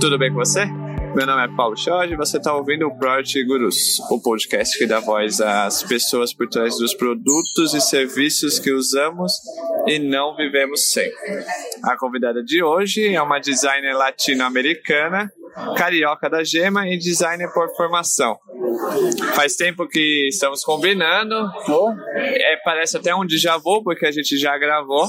tudo bem com você? Meu nome é Paulo Jorge e você está ouvindo o Project Gurus, o podcast que dá voz às pessoas por trás dos produtos e serviços que usamos e não vivemos sem. A convidada de hoje é uma designer latino-americana, carioca da gema e designer por formação. Faz tempo que estamos combinando. É, parece até um déjà vu, porque a gente já gravou.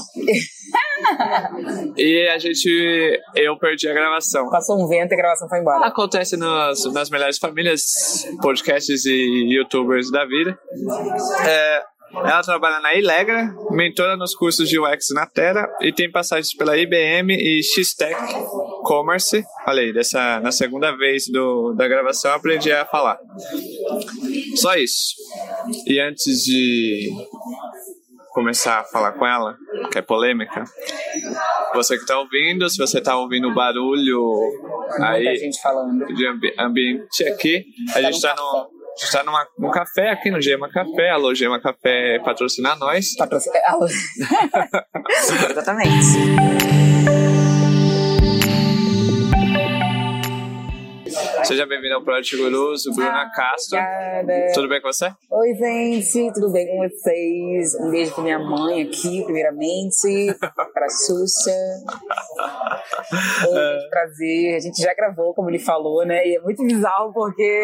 e a gente. Eu perdi a gravação. Passou um vento e a gravação foi embora. Acontece nas, nas melhores famílias, podcasts e youtubers da vida. É, ela trabalha na Ilegra, mentora nos cursos de UX na Terra e tem passagens pela IBM e X-Tech Commerce. Falei, dessa, na segunda vez do, da gravação aprendi a falar. Só isso. E antes de começar a falar com ela, que é polêmica, você que está ouvindo, se você está ouvindo barulho aí gente falando. de ambi ambiente aqui, a gente está no a gente tá numa, num café aqui no Gema Café. Alô, Gema Café patrocina nós. Patrocínio. Exatamente. Seja bem-vindo ao Project Guruso, Bruna Castro. Obrigada. Tudo bem com você? Oi, gente, tudo bem com vocês? Um beijo pra minha mãe aqui, primeiramente, pra Xuxa. Oi, prazer. A gente já gravou, como ele falou, né? E é muito bizarro porque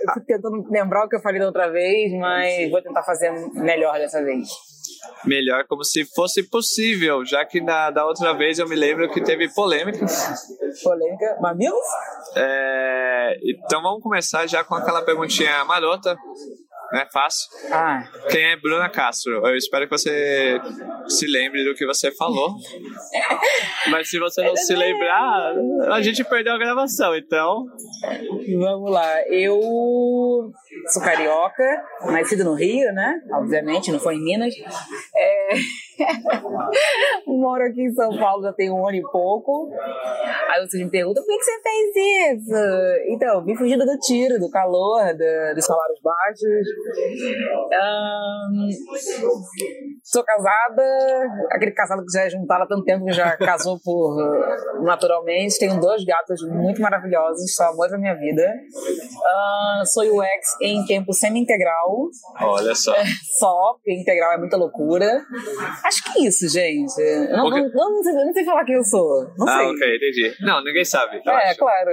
eu fico tentando lembrar o que eu falei da outra vez, mas vou tentar fazer melhor dessa vez. Melhor como se fosse possível, já que da, da outra vez eu me lembro que teve polêmica. Polêmica. Mamilos? É, então vamos começar já com aquela perguntinha marota, né? Fácil. Ah, Quem é Bruna Castro? Eu espero que você se lembre do que você falou. Mas se você não se lembrar, a gente perdeu a gravação, então. Vamos lá. Eu sou carioca, nascido no Rio, né? Obviamente, não foi em Minas. É... Moro aqui em São Paulo já tem um ano e pouco. Aí vocês me perguntam por que você fez isso? Então, vim fugindo do tiro, do calor, da- dos salários baixos. Ahn, sou casada, aquele casado que já é juntado há tanto tempo que já casou por naturalmente. Tenho dois gatos muito maravilhosos, são amor da minha vida. Ahn, sou UX em tempo semi-integral, Olha só. só, porque integral é muita loucura. Acho que é isso, gente. Eu não, Ok. não, não, sei, eu não sei falar quem eu sou. Não Ah, sei. ok, entendi. Não, ninguém sabe. É, acho. claro.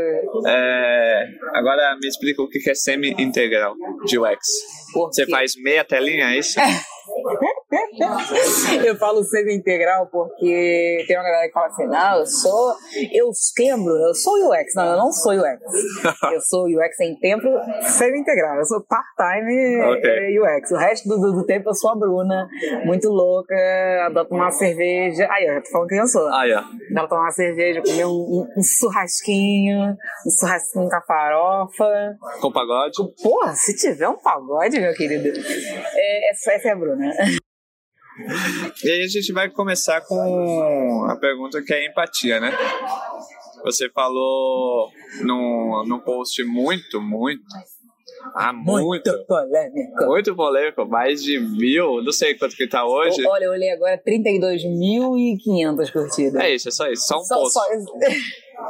É, agora me explica o que é semi-integral de UX. Por Você faz meia telinha, é isso? eu falo semi-integral porque tem uma galera que fala assim, não, eu sou, eu lembro, eu sou UX. Não, eu não sou UX. Eu sou UX em tempo semi-integral. Eu sou part-time Ok. eh, UX. O resto do, do- do tempo eu sou a Bruna, muito louca, adoro tomar uma cerveja. Aí, eu tô falando quem eu sou. Ah, é. Adoro tomar uma cerveja, comer um, um, um churrasquinho, um churrasquinho com a farofa. Com pagode? Porra, se tiver um pagode, meu querido. É, essa, essa é a Bruna. E aí a gente vai começar com a pergunta que é empatia, né? Você falou num, num post muito, muito. Ah, muito. polêmico. Muito polêmico, mais de mil, não sei quanto que tá hoje. Olha, eu olhei agora 32.500 curtidas. É isso, é só isso, só um só, post. só isso.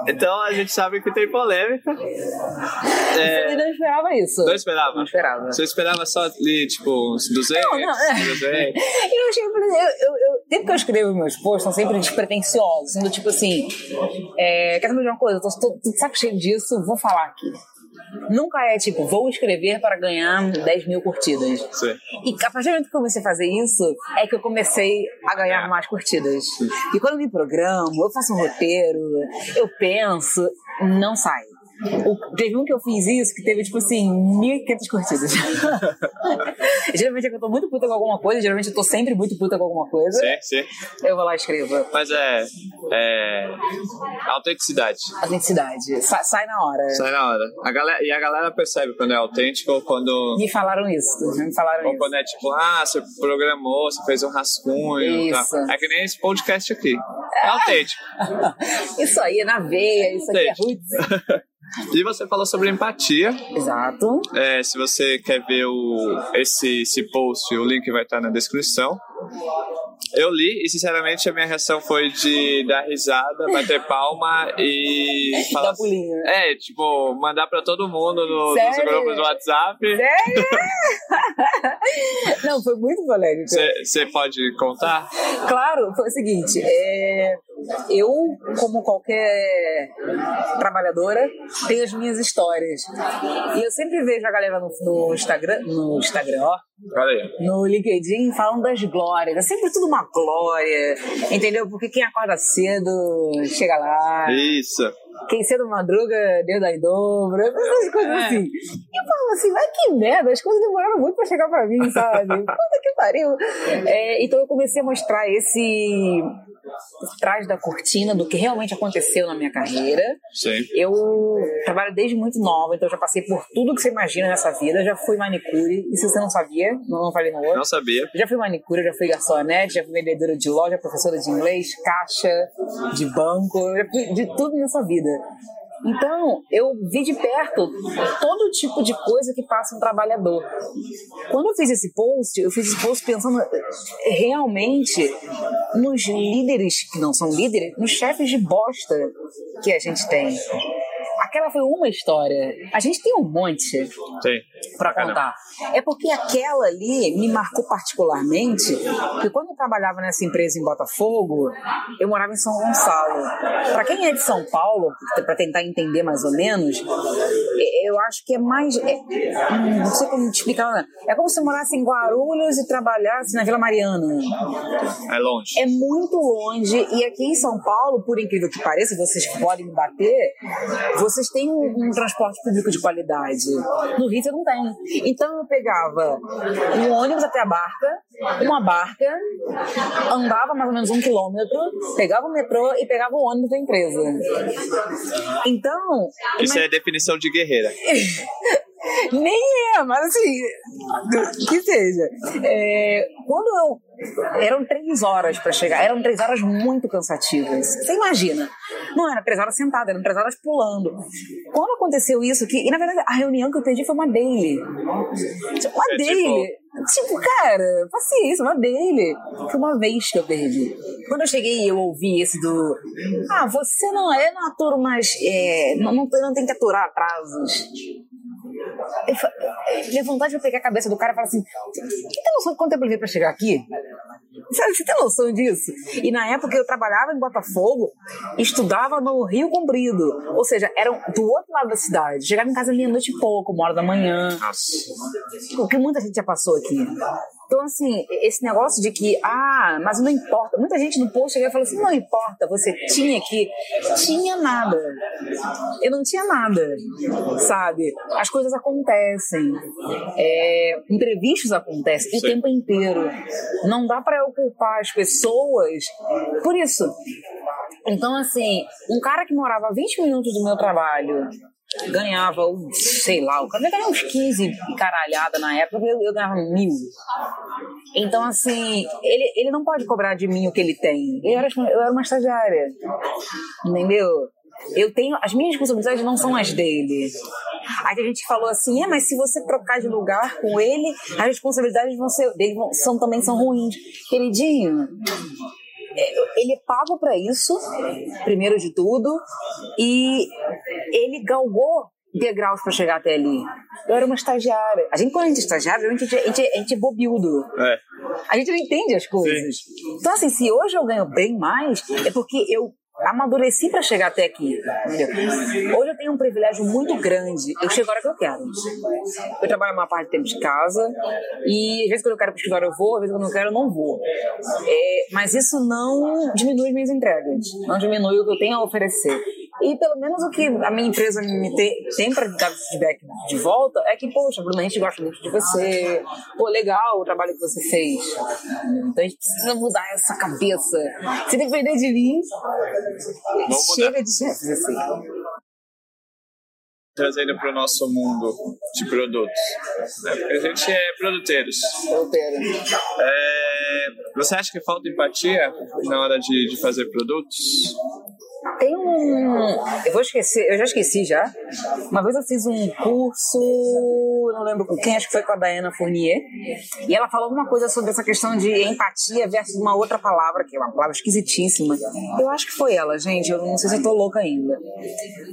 Então a gente sabe que tem polêmica. Eu É, não esperava isso. não esperava? Não esperava. Você esperava só ali, tipo, uns 200? Não, não, é. 200? Eu achei, eu, eu, eu, sempre que eu escrevo meus posts, são sempre despretensiosos, sendo tipo assim, é, quer saber de uma coisa? Eu tô, tô, tô de saco cheio disso, vou falar aqui. Nunca é tipo, vou escrever para ganhar 10 mil curtidas. Sim. E a partir do momento que eu comecei a fazer isso, é que eu comecei a ganhar mais curtidas. E quando eu me programo, eu faço um roteiro, eu penso, não sai. O, teve um que eu fiz isso que teve, tipo assim, 1.500 curtidas. geralmente é que eu tô muito puta com alguma coisa, geralmente eu tô sempre muito puta com alguma coisa. Sim, sim. Eu vou lá e escrevo. Mas é. É. Autenticidade. Autenticidade. Sa- sai na hora. Sai na hora. A galera, e a galera percebe quando é autêntico ou quando. Me falaram isso. Me falaram Ou isso. quando é tipo, ah, você programou, você fez um rascunho. Isso. Tá. É que nem esse podcast aqui. É autêntico. Isso aí é na veia, isso aqui é roots. E você falou sobre empatia. Exato. É, se você quer ver o, esse, esse post, o link vai estar na descrição. Eu li e, sinceramente, a minha reação foi de dar risada, bater palma e falar. Dá pulinho. É, tipo, mandar pra todo mundo no, nos Sério? grupos do WhatsApp. Sério? Não, foi muito polêmico. Você pode contar? Claro, foi o seguinte, é, eu, como qualquer trabalhadora, tenho as minhas histórias. E eu sempre vejo a galera no, no Instagram, no Instagram, ó, no LinkedIn falando das glórias. É sempre tudo uma glória, entendeu? Porque quem acorda cedo chega lá. Isso. Quem cedo madruga, Deus dá em dobro, essas coisas assim. E eu falo assim, vai que merda, as coisas demoraram muito pra chegar pra mim, sabe? Puta que pariu. É, então eu comecei a mostrar esse por trás da cortina do que realmente aconteceu na minha carreira. Sim. Eu trabalho desde muito nova, então já passei por tudo que você imagina nessa vida. Já fui manicure, e se você não sabia, não, não falei no outro. Não sabia. Já fui manicure, já fui garçonete, já fui vendedora de loja, professora de inglês, caixa, de banco, eu já fui de tudo nessa vida. Então, eu vi de perto todo tipo de coisa que passa um trabalhador. Quando eu fiz esse post, eu fiz esse post pensando eh, realmente nos líderes, que não são líderes, nos chefes de bosta que a gente tem. Aquela foi uma história. A gente tem um monte para contar. É porque aquela ali me marcou particularmente, porque quando eu trabalhava nessa empresa em Botafogo, eu morava em São Gonçalo. Para quem é de São Paulo, para tentar entender mais ou menos, eu acho que é mais. é- hum, não sei como te explicar. né? É como se morasse em Guarulhos e trabalhasse na Vila Mariana. É longe. É muito longe e aqui em São Paulo, por incrível que pareça, vocês podem me bater, vocês têm um, um transporte público de qualidade. No Rio você não tem. Então eu pegava um ônibus até a barca, uma barca, andava mais ou menos um quilômetro, pegava o metrô e pegava o ônibus da empresa. Então, Isso é definição de guerreira. nem é, mas assim, que seja. É, quando eu. Eram três horas pra chegar, eram três horas muito cansativas. Você imagina? Não era três horas sentada, eram três horas pulando. Quando aconteceu isso, que, e na verdade a reunião que eu perdi foi uma daily. Tipo, Uma É, daily. Tipo, cara, paciência, uma daily. Foi uma vez que eu perdi. Quando eu cheguei eu ouvi esse do. Ah, você não é na turma, mas é, não, não, não tem que aturar atrasos. Minha vontade de pegar a cabeça do cara e falar assim: Você tem noção de quanto tempo eu levei pra chegar aqui? Sabe, você tem noção disso? E na época eu trabalhava em Botafogo, estudava no Rio Comprido. Ou seja, era do outro lado da cidade. Chegava em casa meia-noite e pouco, uma hora da manhã. Nossa. O que muita gente já passou aqui. Então, assim, esse negócio de que, ah, mas não importa. Muita gente no post chegava e falou assim: não importa, você tinha que. Tinha nada. Eu não tinha nada, sabe? As coisas acontecem. É, imprevistos acontecem o tempo inteiro. Não dá pra eu culpar as pessoas por isso. Então, assim, um cara que morava a 20 minutos do meu trabalho ganhava, sei lá, o cara ganhava uns 15 e caralhada na época, eu, eu ganhava mil. Então, assim, ele, ele não pode cobrar de mim o que ele tem. Eu era, eu era uma estagiária, entendeu? Eu tenho, as minhas responsabilidades não são as dele. Aí a gente falou assim, é, mas se você trocar de lugar com ele, as responsabilidades vão ser, dele vão- são, também são ruins. Queridinho, ele é pago pra isso, primeiro de tudo, e ele galgou degraus pra chegar até ali. Eu era uma estagiária. A gente, quando a gente é estagiário, a gente, a gente, a gente é bobildo. É. A gente não entende as coisas. Então, assim, se hoje eu ganho bem mais, é porque eu amadureci pra chegar até aqui. entendeu? Hoje eu tenho um privilégio muito grande. Eu chego a hora que eu quero. Eu trabalho uma parte do tempo de casa e às vezes quando eu quero escritório eu vou, às vezes quando eu não quero eu não vou. É, mas isso não diminui as minhas entregas. Não diminui o que eu tenho a oferecer. E pelo menos o que a minha empresa me te, tem para dar feedback de volta é que, poxa, Bruna, a gente gosta muito de você. Pô, legal o trabalho que você fez. Então a gente precisa mudar essa cabeça. Se depender de mim, chega de chefes assim trazendo para o nosso mundo de produtos. Né? A gente é produteiros. Produteiro. É, você acha que falta empatia na hora de, de fazer produtos? Tem um. Eu vou esquecer, eu já esqueci já. Uma vez eu fiz um curso, não lembro com quem, acho que foi com a Diana Fournier. E ela falou alguma coisa sobre essa questão de empatia versus uma outra palavra, que é uma palavra esquisitíssima. Eu acho que foi ela, gente. Eu não sei se eu tô louca ainda.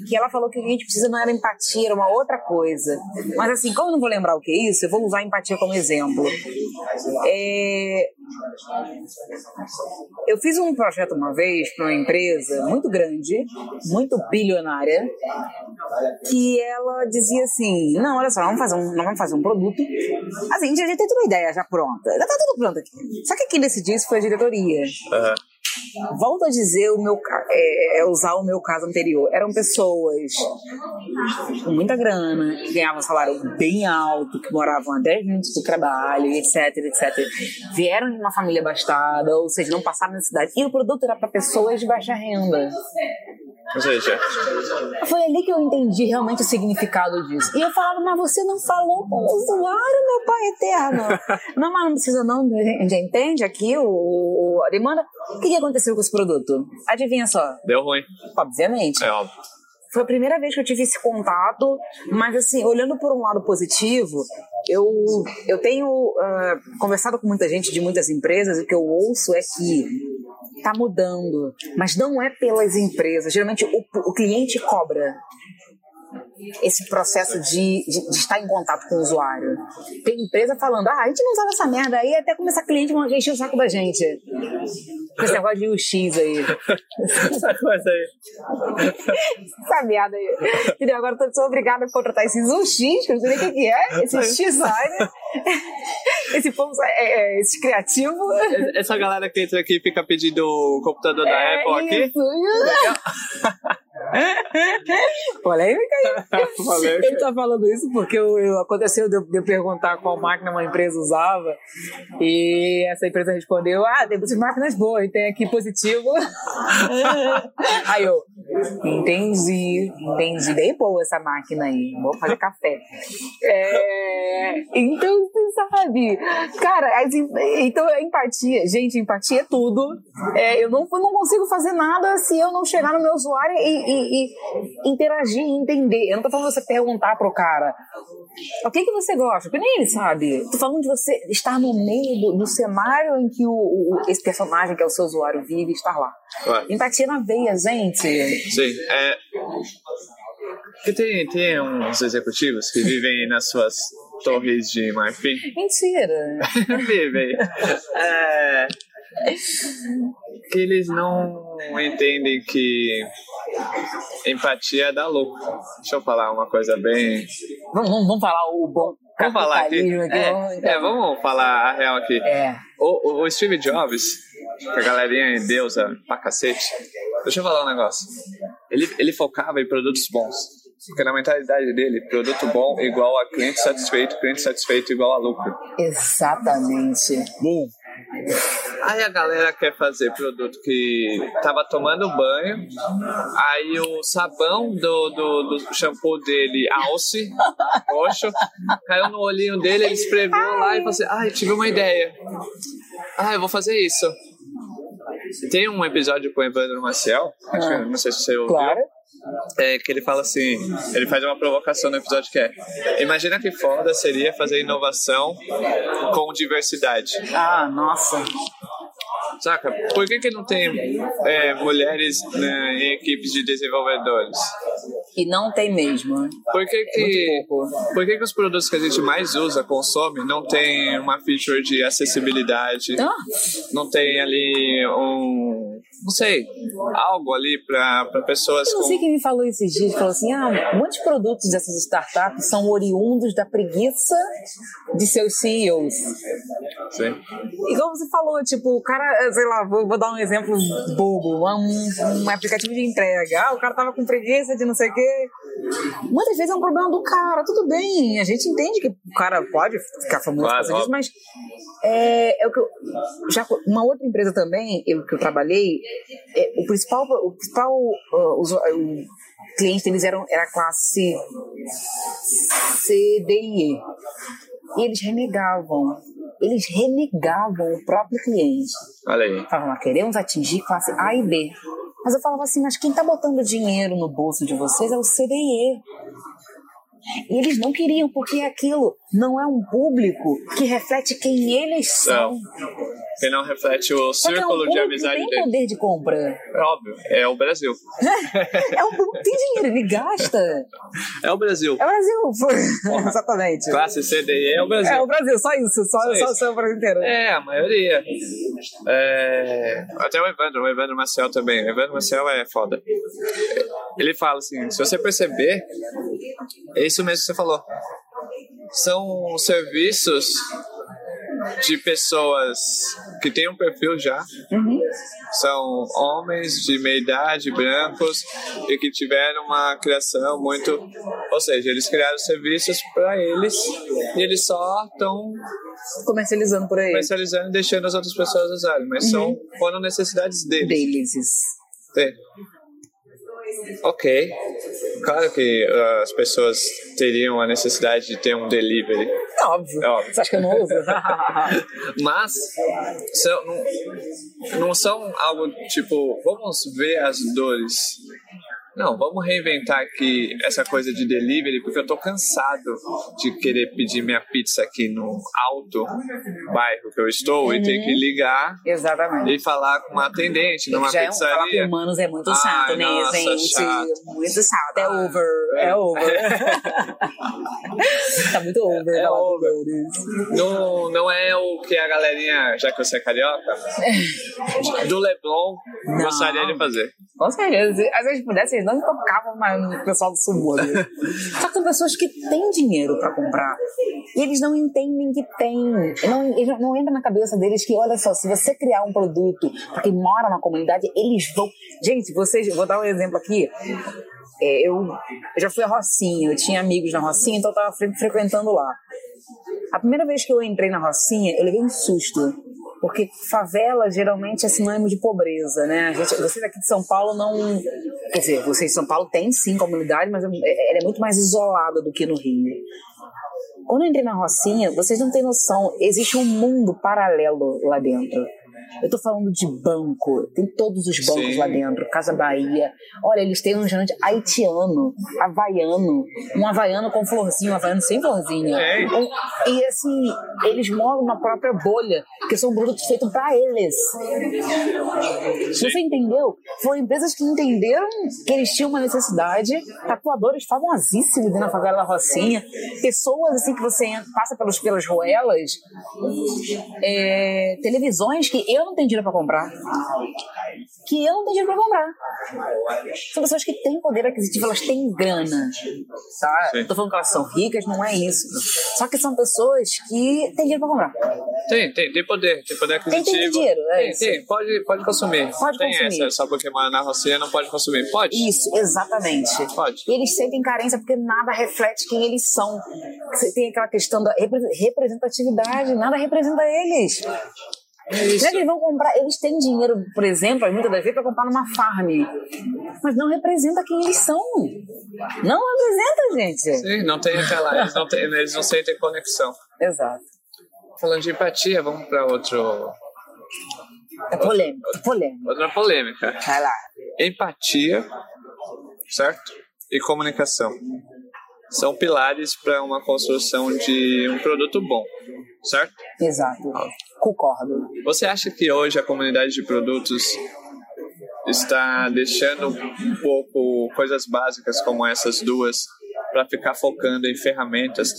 Que ela falou que o que a gente precisa não era empatia, era uma outra coisa. Mas assim, como eu não vou lembrar o que é isso, eu vou usar empatia como exemplo. É... Eu fiz um projeto uma vez para uma empresa muito grande, muito bilionária, que ela dizia assim: não, olha só, vamos fazer um, vamos fazer um produto. Assim, a gente tem toda uma ideia já pronta, já tá tudo pronto aqui. Só que quem decidiu isso foi a diretoria. Uhum. Volto a dizer o meu é, é, usar o meu caso anterior. Eram pessoas com muita grana, que ganhavam salário bem alto, que moravam a 10 minutos do trabalho, etc, etc. Vieram de uma família abastada, ou seja, não passaram necessidade. E o produto era para pessoas de baixa renda. Ou seja, foi ali que eu entendi realmente o significado disso. E eu falava, mas você não falou com o usuário, meu pai eterno. não, mas não precisa não, a gente entende aqui o, a demanda. O que aconteceu com esse produto? Adivinha só. Deu ruim. Obviamente. É óbvio. Foi a primeira vez que eu tive esse contato, mas assim, olhando por um lado positivo, eu, eu tenho uh, conversado com muita gente de muitas empresas e o que eu ouço é que está mudando, mas não é pelas empresas. Geralmente o, o cliente cobra esse processo de, de, de, estar em contato com o usuário. Tem empresa falando, ah, a gente não usava essa merda aí até começar cliente a encher o saco da gente. Com esse negócio de UX aí. Essa coisa aí. essa merda aí. Entendeu? Agora eu sou obrigada a contratar esses UX, que eu não sei nem o que é, esses designer, esse povo, é, é, esse criativo. Essa galera que entra aqui e fica pedindo o computador da é Apple aqui. Isso. Polêmica aí. Ele tá falando isso porque eu, eu aconteceu de eu, de eu, perguntar qual máquina uma empresa usava e essa empresa respondeu: Ah, tem muitas máquinas boas, tem aqui positivo. aí eu, entendi, entendi. Bem boa essa máquina aí, vou fazer café. É, então, você sabe, cara, assim, então a empatia, gente, empatia é tudo. É, eu não, não consigo fazer nada se eu não chegar no meu usuário e, e, e interagir e entender. Eu não tô falando você perguntar pro cara o que, que você gosta, porque nem ele sabe. Tô falando de você estar no meio do, do cenário em que o, o, esse personagem, que é o seu usuário, vive, estar lá. Ué. Empatia na veia, gente. Sim, é. Porque tem, tem uns executivos que vivem nas suas torres de marfim. Mentira. vivem. É, que eles não entendem que empatia dá louco. Deixa eu falar uma coisa bem. Vamos, vamos, vamos falar o bom. Vamos falar aqui. capitalismo É, vamos, é, então. vamos falar a real aqui. É. O, o, Steve Jobs, que a galerinha é deusa pra cacete, deixa eu falar um negócio. Ele, ele focava em produtos bons. Porque na mentalidade dele, produto bom igual a cliente satisfeito, cliente satisfeito igual a lucro. Exatamente. Bom. Aí a galera quer fazer produto que tava tomando banho, aí o sabão do, do, do shampoo dele, alce, roxo, caiu no olhinho dele, ele esfregou lá e falou assim, ai, tive uma ideia. Ah, eu vou fazer isso. Tem um episódio com o Evandro Maciel, acho que- não sei se você ouviu. Claro. É, que ele fala assim, ele faz uma provocação no episódio que é Imagina que foda seria fazer inovação com diversidade. Ah, nossa. Saca? Por que, que não tem é, mulheres né, em equipes de desenvolvedores? E não tem mesmo. Por que que, É muito pouco. por que que os produtos que a gente mais usa, consome, não tem uma feature de acessibilidade? Ah, Não tem ali um... Não sei, algo ali para pessoas eu não com... sei quem me falou esses dias, falou assim, ah, muitos produtos dessas startups são oriundos da preguiça de seus CEOs. Sim. E como você falou, tipo, o cara, sei lá, vou, vou dar um exemplo bobo, um, um aplicativo de entrega. Ah, o cara tava com preguiça de não sei o quê. Muitas vezes é um problema do cara, tudo bem. A gente entende que o cara pode ficar famoso Claro, por causa disso, mas é, é o que eu, já uma outra empresa também eu, que eu trabalhei, é, o principal o principal uh, usu- o cliente deles eram era a classe C, D e E. E eles renegavam, eles renegavam o próprio cliente. Olha aí. Falavam, "Nós queremos atingir classe A e B. Mas eu falava assim, mas quem tá botando dinheiro no bolso de vocês é o C, D e eles não queriam, porque aquilo não é um público que reflete quem eles são. Que não reflete o Só que é um círculo de amizade tem dele. poder de compra. É óbvio, é o Brasil. É um público que tem dinheiro, ele gasta. É o Brasil. É o Brasil. Exatamente. Classe CDE é o Brasil. É o Brasil, só isso. Só, Só só, isso. só o Brasil inteiro. É, a maioria. É, Até o Evandro, o Evandro Marcel também. O Evandro Marcel é foda. Ele fala assim: se você perceber, é isso mesmo que você falou. São serviços de pessoas que têm um perfil já. São homens de meia idade, brancos, e que tiveram uma criação muito. Ou seja, eles criaram serviços para eles e eles só estão Comercializando por aí. comercializando e deixando as outras pessoas usarem, mas são foram necessidades deles. Deles. Sim. Ok. Claro que uh, as pessoas teriam a necessidade de ter um delivery, É óbvio. É óbvio. Você acha que eu não uso? mas são, não, não são algo tipo, vamos ver as dores. Não, vamos reinventar aqui essa coisa de delivery, porque eu tô cansado de querer pedir minha pizza aqui no alto bairro que eu estou e ter que ligar Exatamente. e falar com uma atendente numa Já é um, falar com pizzaria. humanos é muito Ai, chato, né, nossa, gente? chato. Muito chato. É over. É over. tá muito over. É over. Não, não é o que a galerinha, já que você é carioca, do Leblon Não. gostaria de fazer. Com certeza. Às vezes pudesse, não tocavam mais no pessoal do subúrbio. Só que são pessoas que têm dinheiro pra comprar. E eles não entendem que tem. Não, não entra na cabeça deles que, olha só, se você criar um produto quem mora na comunidade, eles vão. Gente, vocês. Vou dar um exemplo aqui. É, eu, eu já fui a Rocinha, eu tinha amigos na Rocinha, então eu tava fre- frequentando lá. A primeira vez que eu entrei na Rocinha, eu levei um susto. Porque favela geralmente é sinônimo de pobreza, né? Gente, vocês aqui de São Paulo não. Quer dizer, vocês de São Paulo têm sim comunidade, mas é- ela é muito mais isolada do que no Rio. Quando eu entrei na Rocinha, vocês não têm noção, existe um mundo paralelo lá dentro. Eu tô falando de banco, tem todos os bancos Sim. lá dentro, Casa Bahia. Olha, eles têm um restaurante haitiano, havaiano, um havaiano com florzinha, um havaiano sem florzinha. É. Um- e assim, eles moram na própria bolha, que são produtos feitos para eles. Você entendeu? Foram empresas que entenderam que eles tinham uma necessidade, tatuadores famosíssimos na favela da Rocinha, pessoas assim que você passa pelos, pelas ruelas, é, televisões que eu não tenho dinheiro para comprar. Que eu não tenho dinheiro para comprar. São pessoas que têm poder aquisitivo, elas têm grana. Tá? Sim. Tô falando que elas são ricas, não é isso. Só que são pessoas que têm dinheiro para comprar. Tem, tem, tem poder, tem poder Tem- aquisitivo. tem dinheiro, é tem, isso. tem, pode, pode consumir. Pode tem consumir. essa, só porque na Rocinha não pode consumir. Pode? Isso, exatamente. Pode. E eles sentem carência porque nada reflete quem eles são. Você tem aquela questão da repre- representatividade, nada representa eles. É isso. É que eles vão comprar, eles têm dinheiro, por exemplo, muitas das vezes, para comprar numa farm. Mas não representa quem eles são. Não representa, gente. Sim, não tem aquela. Eles não, tem, eles não sentem conexão. Exato. Falando de empatia, vamos para outro, É polêmico, polêmico. outra polêmica. Vai lá. Empatia, certo? E comunicação. São pilares para uma construção de um produto bom, certo? Exato. Concordo. Você acha que hoje a comunidade de produtos está deixando um pouco coisas básicas como essas duas para ficar focando em ferramentas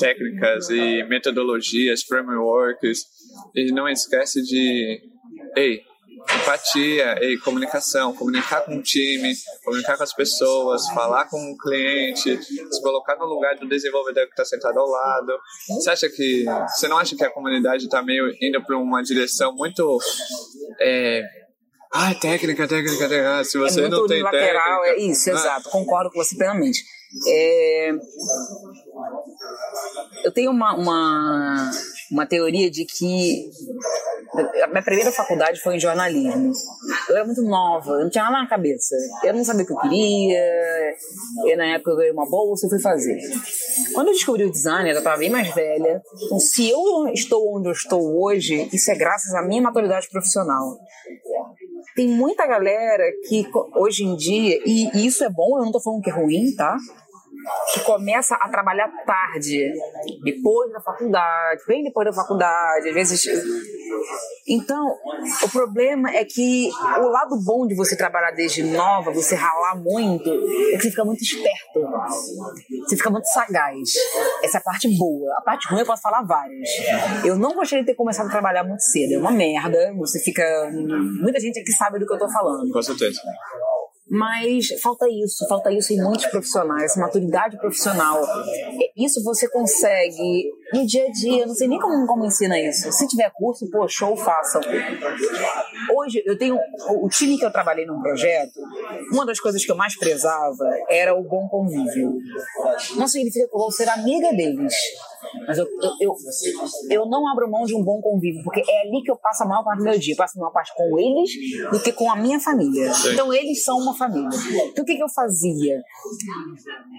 técnicas e metodologias, frameworks e não esquece de, ei, empatia e comunicação, comunicar com o time, comunicar com as pessoas, falar com o cliente, se colocar no lugar do desenvolvedor que está sentado ao lado. Você acha que você não acha que a comunidade está meio indo para uma direção muito é, ah, técnica, técnica, técnica. Se você é não tem lateral, técnica. é isso, Ah, exato. Concordo com você plenamente. É, Eu tenho uma, uma, uma teoria de que a minha primeira faculdade foi em jornalismo. Eu era muito nova, eu não tinha nada na cabeça. Eu não sabia o que eu queria. E na época eu ganhei uma bolsa e fui fazer. Quando eu descobri o design, eu estava bem mais velha. Então, se eu estou onde eu estou hoje, isso é graças à minha maturidade profissional tem muita galera que hoje em dia, e isso é bom, eu não tô falando que é ruim, tá? Que começa a trabalhar tarde, depois da faculdade, bem depois da faculdade, às vezes. Então, o problema é que o lado bom de você trabalhar desde nova, você ralar muito, é que você fica muito esperto. Você fica muito sagaz. Essa é a parte boa. A parte ruim eu posso falar várias. Eu não gostaria de ter começado a trabalhar muito cedo. É uma merda. Você fica. Muita gente aqui sabe do que eu tô falando. Com certeza. Mas falta isso, falta isso em muitos profissionais, maturidade profissional. Isso você consegue no dia a dia, eu não sei nem como, como ensina isso. Se tiver curso, pô, show, façam. Hoje, eu tenho. O time que eu trabalhei num projeto, uma das coisas que eu mais prezava era o bom convívio. Não significa que eu vou ser amiga deles. Mas eu, eu, eu, eu não abro mão de um bom convívio, porque é ali que eu passo a maior parte do meu dia. Eu passo a maior parte com eles do que com a minha família. Então eles são uma família. Então o que, que eu fazia?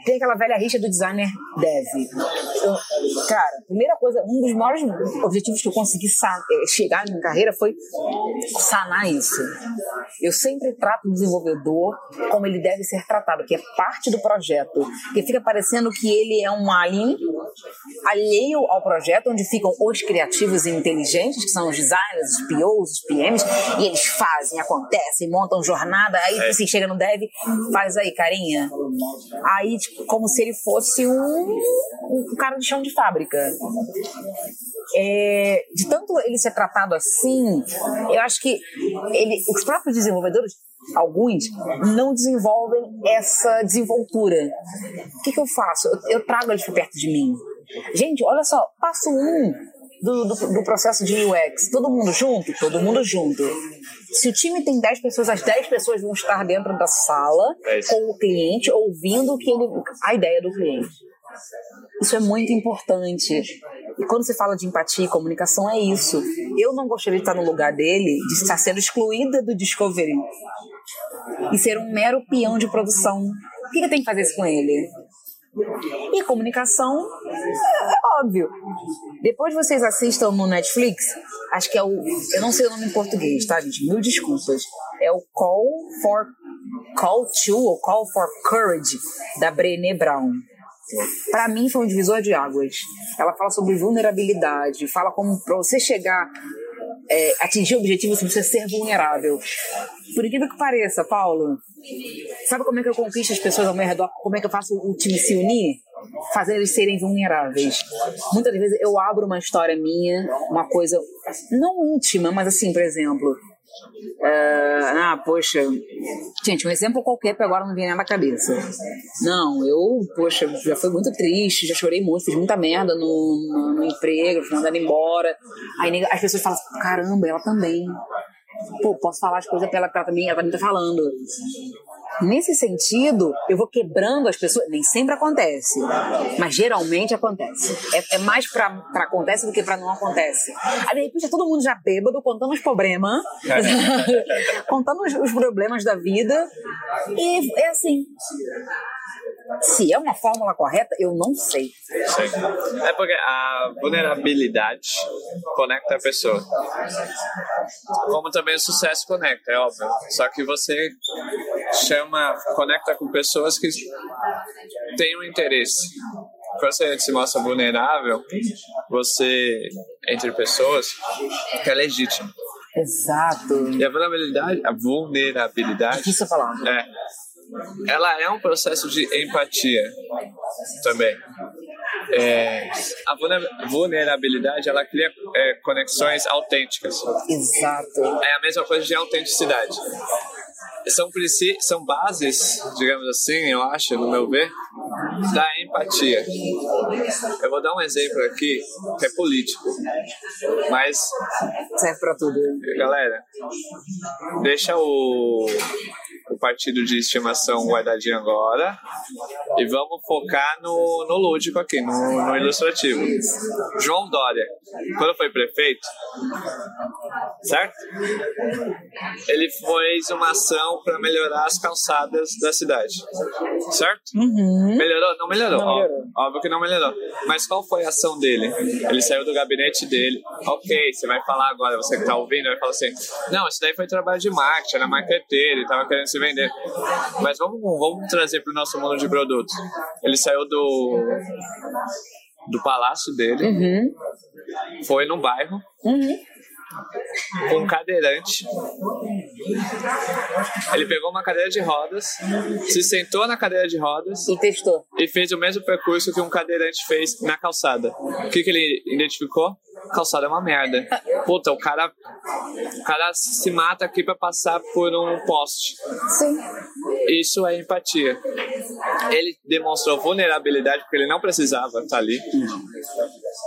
Tem aquela velha rixa do designer dev. Eu, cara, primeira coisa, um dos maiores objetivos que eu consegui eh, chegar na minha carreira foi sanar isso. Eu sempre trato o desenvolvedor como ele deve ser tratado, que é parte do projeto. Porque fica parecendo que ele é um alien alheio ao projeto, onde ficam os criativos e inteligentes, que são os designers, os POs, os PMs, e eles fazem, acontecem, montam jornada, aí você chega no dev, faz aí, carinha. Aí, tipo, como se ele fosse um, um cara de chão de fábrica. É, de tanto ele ser tratado assim, eu acho que ele, os próprios desenvolvedores, alguns, não desenvolvem essa desenvoltura. O que, que eu faço? Eu, eu trago eles para perto de mim. Gente, olha só, passo um do, do, do processo de UX. Todo mundo junto? Todo mundo junto. Se o time tem 10 pessoas, as 10 pessoas vão estar dentro da sala É com o cliente, ouvindo que ele, a ideia do cliente. Isso é muito importante. E quando você fala de empatia e comunicação, é isso. Eu não gostaria de estar no lugar dele, de estar sendo excluída do Discovery e ser um mero peão de produção. O que eu tenho que fazer isso com ele? E comunicação, é óbvio. Depois vocês assistam no Netflix, acho que é o. Eu não sei o nome em português, tá, gente? Mil desculpas. É o Call for. Call to ou Call for Courage, da Brené Brown. Para mim foi um divisor de águas. Ela fala sobre vulnerabilidade, fala como para você chegar, é, atingir o objetivo, você precisa ser vulnerável. Por incrível que pareça, Paulo, sabe como é que eu conquisto as pessoas ao meu redor? Como é que eu faço o time se unir? Fazer eles serem vulneráveis. Muitas vezes eu abro uma história minha, uma coisa não íntima, mas assim, por exemplo, é, ah, poxa, gente, um exemplo qualquer que agora não vem na cabeça. Não, eu, poxa, já foi muito triste, já chorei muito, fiz muita merda no, no, no emprego, fui mandada embora. Aí as pessoas falam, caramba, ela também. Pô, posso falar as coisas pra ela, pra ela também, ela também tá falando. Nesse sentido, eu vou quebrando as pessoas. Nem sempre acontece, mas geralmente acontece. É, é mais pra, pra acontece do que pra não acontece. Aí de repente é todo mundo já bêbado, contando os problemas, contando os, os problemas da vida. E é assim. Se é uma fórmula correta, eu não sei. Sim. É porque a vulnerabilidade conecta a pessoa. Como também o sucesso conecta, é óbvio. Só que você chama, conecta com pessoas que têm um interesse. Quando você se mostra vulnerável, você, entre pessoas, que é legítimo. Exato. E a vulnerabilidade, a vulnerabilidade Difícil falar. é, ela é um processo de empatia também. é, a vulnerabilidade ela cria é, conexões autênticas. Exato. É a mesma coisa de autenticidade são, são bases, digamos assim, eu acho, no meu ver, da empatia. Eu vou dar um exemplo aqui que é político, mas. Serve pra tudo. Galera, deixa o o partido de estimação guardadinho agora e vamos focar no, no lúdico aqui, no, no ilustrativo. João Dória, quando foi prefeito, certo? Ele fez uma ação para melhorar as calçadas da cidade, certo? Uhum. Melhorou? Não melhorou. Não melhorou. Óbvio, óbvio que não melhorou. Mas qual foi a ação dele? Ele saiu do gabinete dele. Ok, você vai falar agora, você que tá ouvindo, vai falar assim: não, isso daí foi trabalho de marketing, era marqueteiro, ele tava querendo se vender. Mas vamos, vamos trazer para o nosso mundo de produtos. Ele saiu do, do palácio dele, uhum. foi no bairro, uhum. com um cadeirante. Ele pegou uma cadeira de rodas, se sentou na cadeira de rodas e testou. E fez o mesmo percurso que um cadeirante fez na calçada. O que, que ele identificou? calçada é uma merda. Puta, o cara, o cara se mata aqui para passar por um poste. Sim. Isso é empatia. Ele demonstrou vulnerabilidade porque ele não precisava estar ali.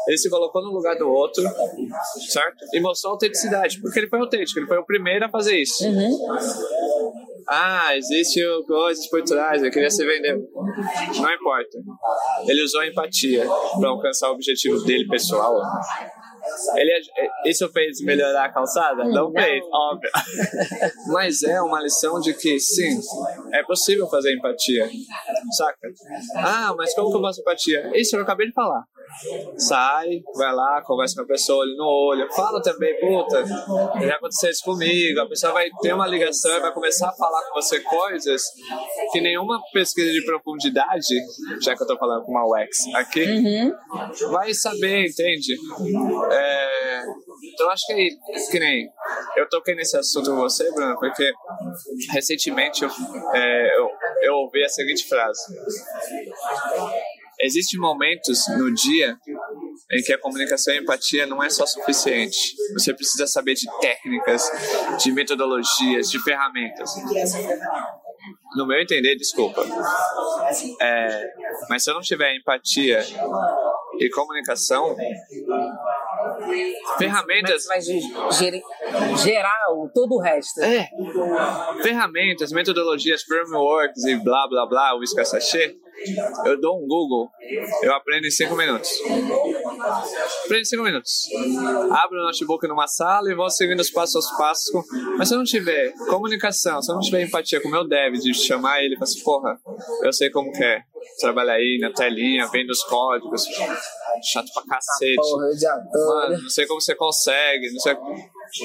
Ele se colocou no lugar do outro, certo? E mostrou autenticidade, porque ele foi autêntico, ele foi o primeiro a fazer isso. Uhum. Ah, existe coisas por trás, eu queria se vender. Não importa. Ele usou empatia para alcançar o objetivo dele pessoal. Ele, é, isso fez melhorar a calçada? Não, não fez, óbvio. Mas é uma lição de que, sim, é possível fazer empatia. Saca? Ah, mas como que eu faço empatia? Isso eu acabei de falar. Sai, vai lá, conversa com a pessoa olho no olho, fala também, puta, já aconteceu isso comigo. A pessoa vai ter uma ligação e vai começar a falar com você coisas que nenhuma pesquisa de profundidade, já que eu tô falando com uma UX aqui, uhum. vai saber, entende? É, então acho que, é que nem eu toquei nesse assunto com você, Bruno, porque recentemente eu, é, eu, eu ouvi a seguinte frase Existem momentos no dia em que a comunicação e a empatia não é só suficiente. Você precisa saber de técnicas, de metodologias, de ferramentas. No meu entender, desculpa. É, mas se eu não tiver empatia e comunicação, ferramentas. Vai gerar todo o resto. É. Ferramentas, metodologias, frameworks e blá blá blá, o sachê eu dou um Google, eu aprendo em 5 minutos. Aprendo em 5 minutos. Abro o notebook numa sala e vou seguindo os passos aos passos. Mas se eu não tiver comunicação, se eu não tiver empatia com o meu dev, de chamar ele e falar assim, porra, eu sei como que é. Trabalhar aí na telinha, vendo os códigos. Chato pra cacete. Ah, porra. Mano, não sei como você consegue, não sei.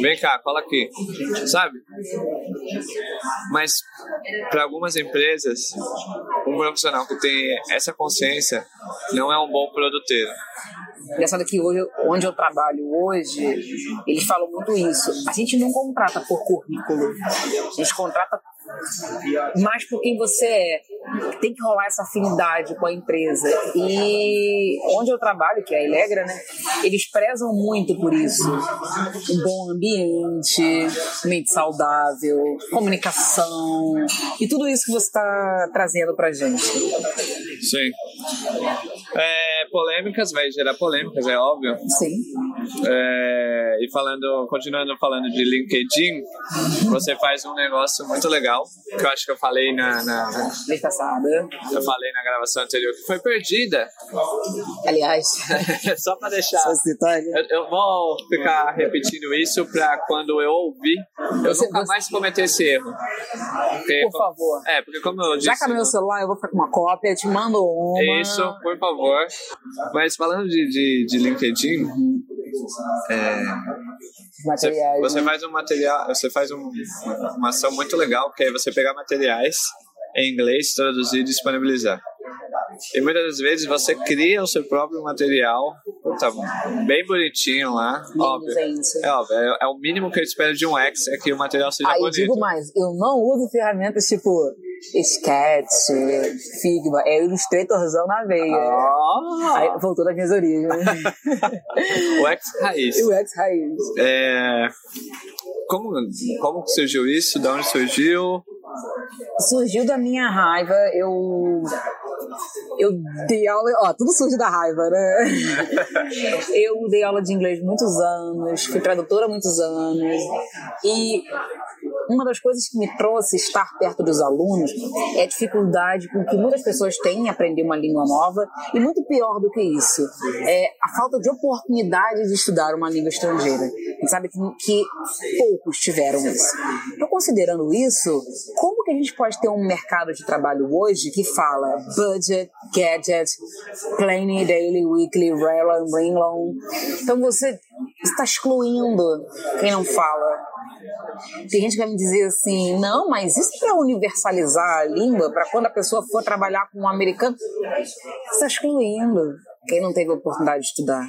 Vem cá, cola aqui. Sabe? Mas para algumas empresas, um profissional que tem essa consciência não é um bom produteiro. Engraçado que hoje, onde eu trabalho hoje, eles falam muito isso. A gente não contrata por currículo, a gente contrata mais por quem você é. Tem que rolar essa afinidade com a empresa. E onde eu trabalho, que é a Elegra, né? Eles prezam muito por isso. Um bom ambiente, mente saudável, comunicação e tudo isso que você está trazendo pra gente. Sim. É, polêmicas, vai gerar polêmicas, é óbvio. Sim. É, e falando, continuando falando de LinkedIn, você faz um negócio muito legal, que eu acho que eu falei na. na, na eu falei na gravação anterior, que foi perdida. Aliás. Só pra deixar. Eu, eu, vou ficar repetindo isso pra quando eu ouvir, eu você, nunca você... mais cometer esse erro. Porque, por favor. É, porque como eu disse. Já que é meu celular, eu vou ficar com uma cópia, te mando uma. Isso, por favor. Mas falando de, de, de LinkedIn. É, você, você, faz um material, você faz um, uma ação muito legal, que é você pegar materiais em inglês, traduzir e disponibilizar. E muitas das vezes você cria o seu próprio material, tá bem bonitinho lá. óbvio. É, óbvio, é, é, o mínimo que eu espero de um X, é que o material seja bonito. eu digo mais, eu não uso ferramentas tipo Sketch, Figma. É Illustratorzão na veia. Ah. Aí voltou das minhas origens. o X Raiz. o X Raiz. É... Como, como surgiu isso? De onde surgiu? Surgiu da minha raiva. Eu eu dei aula, ó, tudo surge da raiva, né? eu dei aula de inglês muitos anos, fui tradutora muitos anos e uma das coisas que me trouxe estar perto dos alunos é a dificuldade com que muitas pessoas têm em aprender uma língua nova e muito pior do que isso, é a falta de oportunidade de estudar uma língua estrangeira. A gente sabe que, que poucos tiveram isso. Então, considerando isso, como que a gente pode ter um mercado de trabalho hoje que fala budget, gadget, plain, daily, weekly, rare, ring long? Então, você está excluindo quem não fala tem gente que vai me dizer assim, não, mas isso para universalizar a língua, para quando a pessoa for trabalhar com um americano, está excluindo quem não teve a oportunidade de estudar.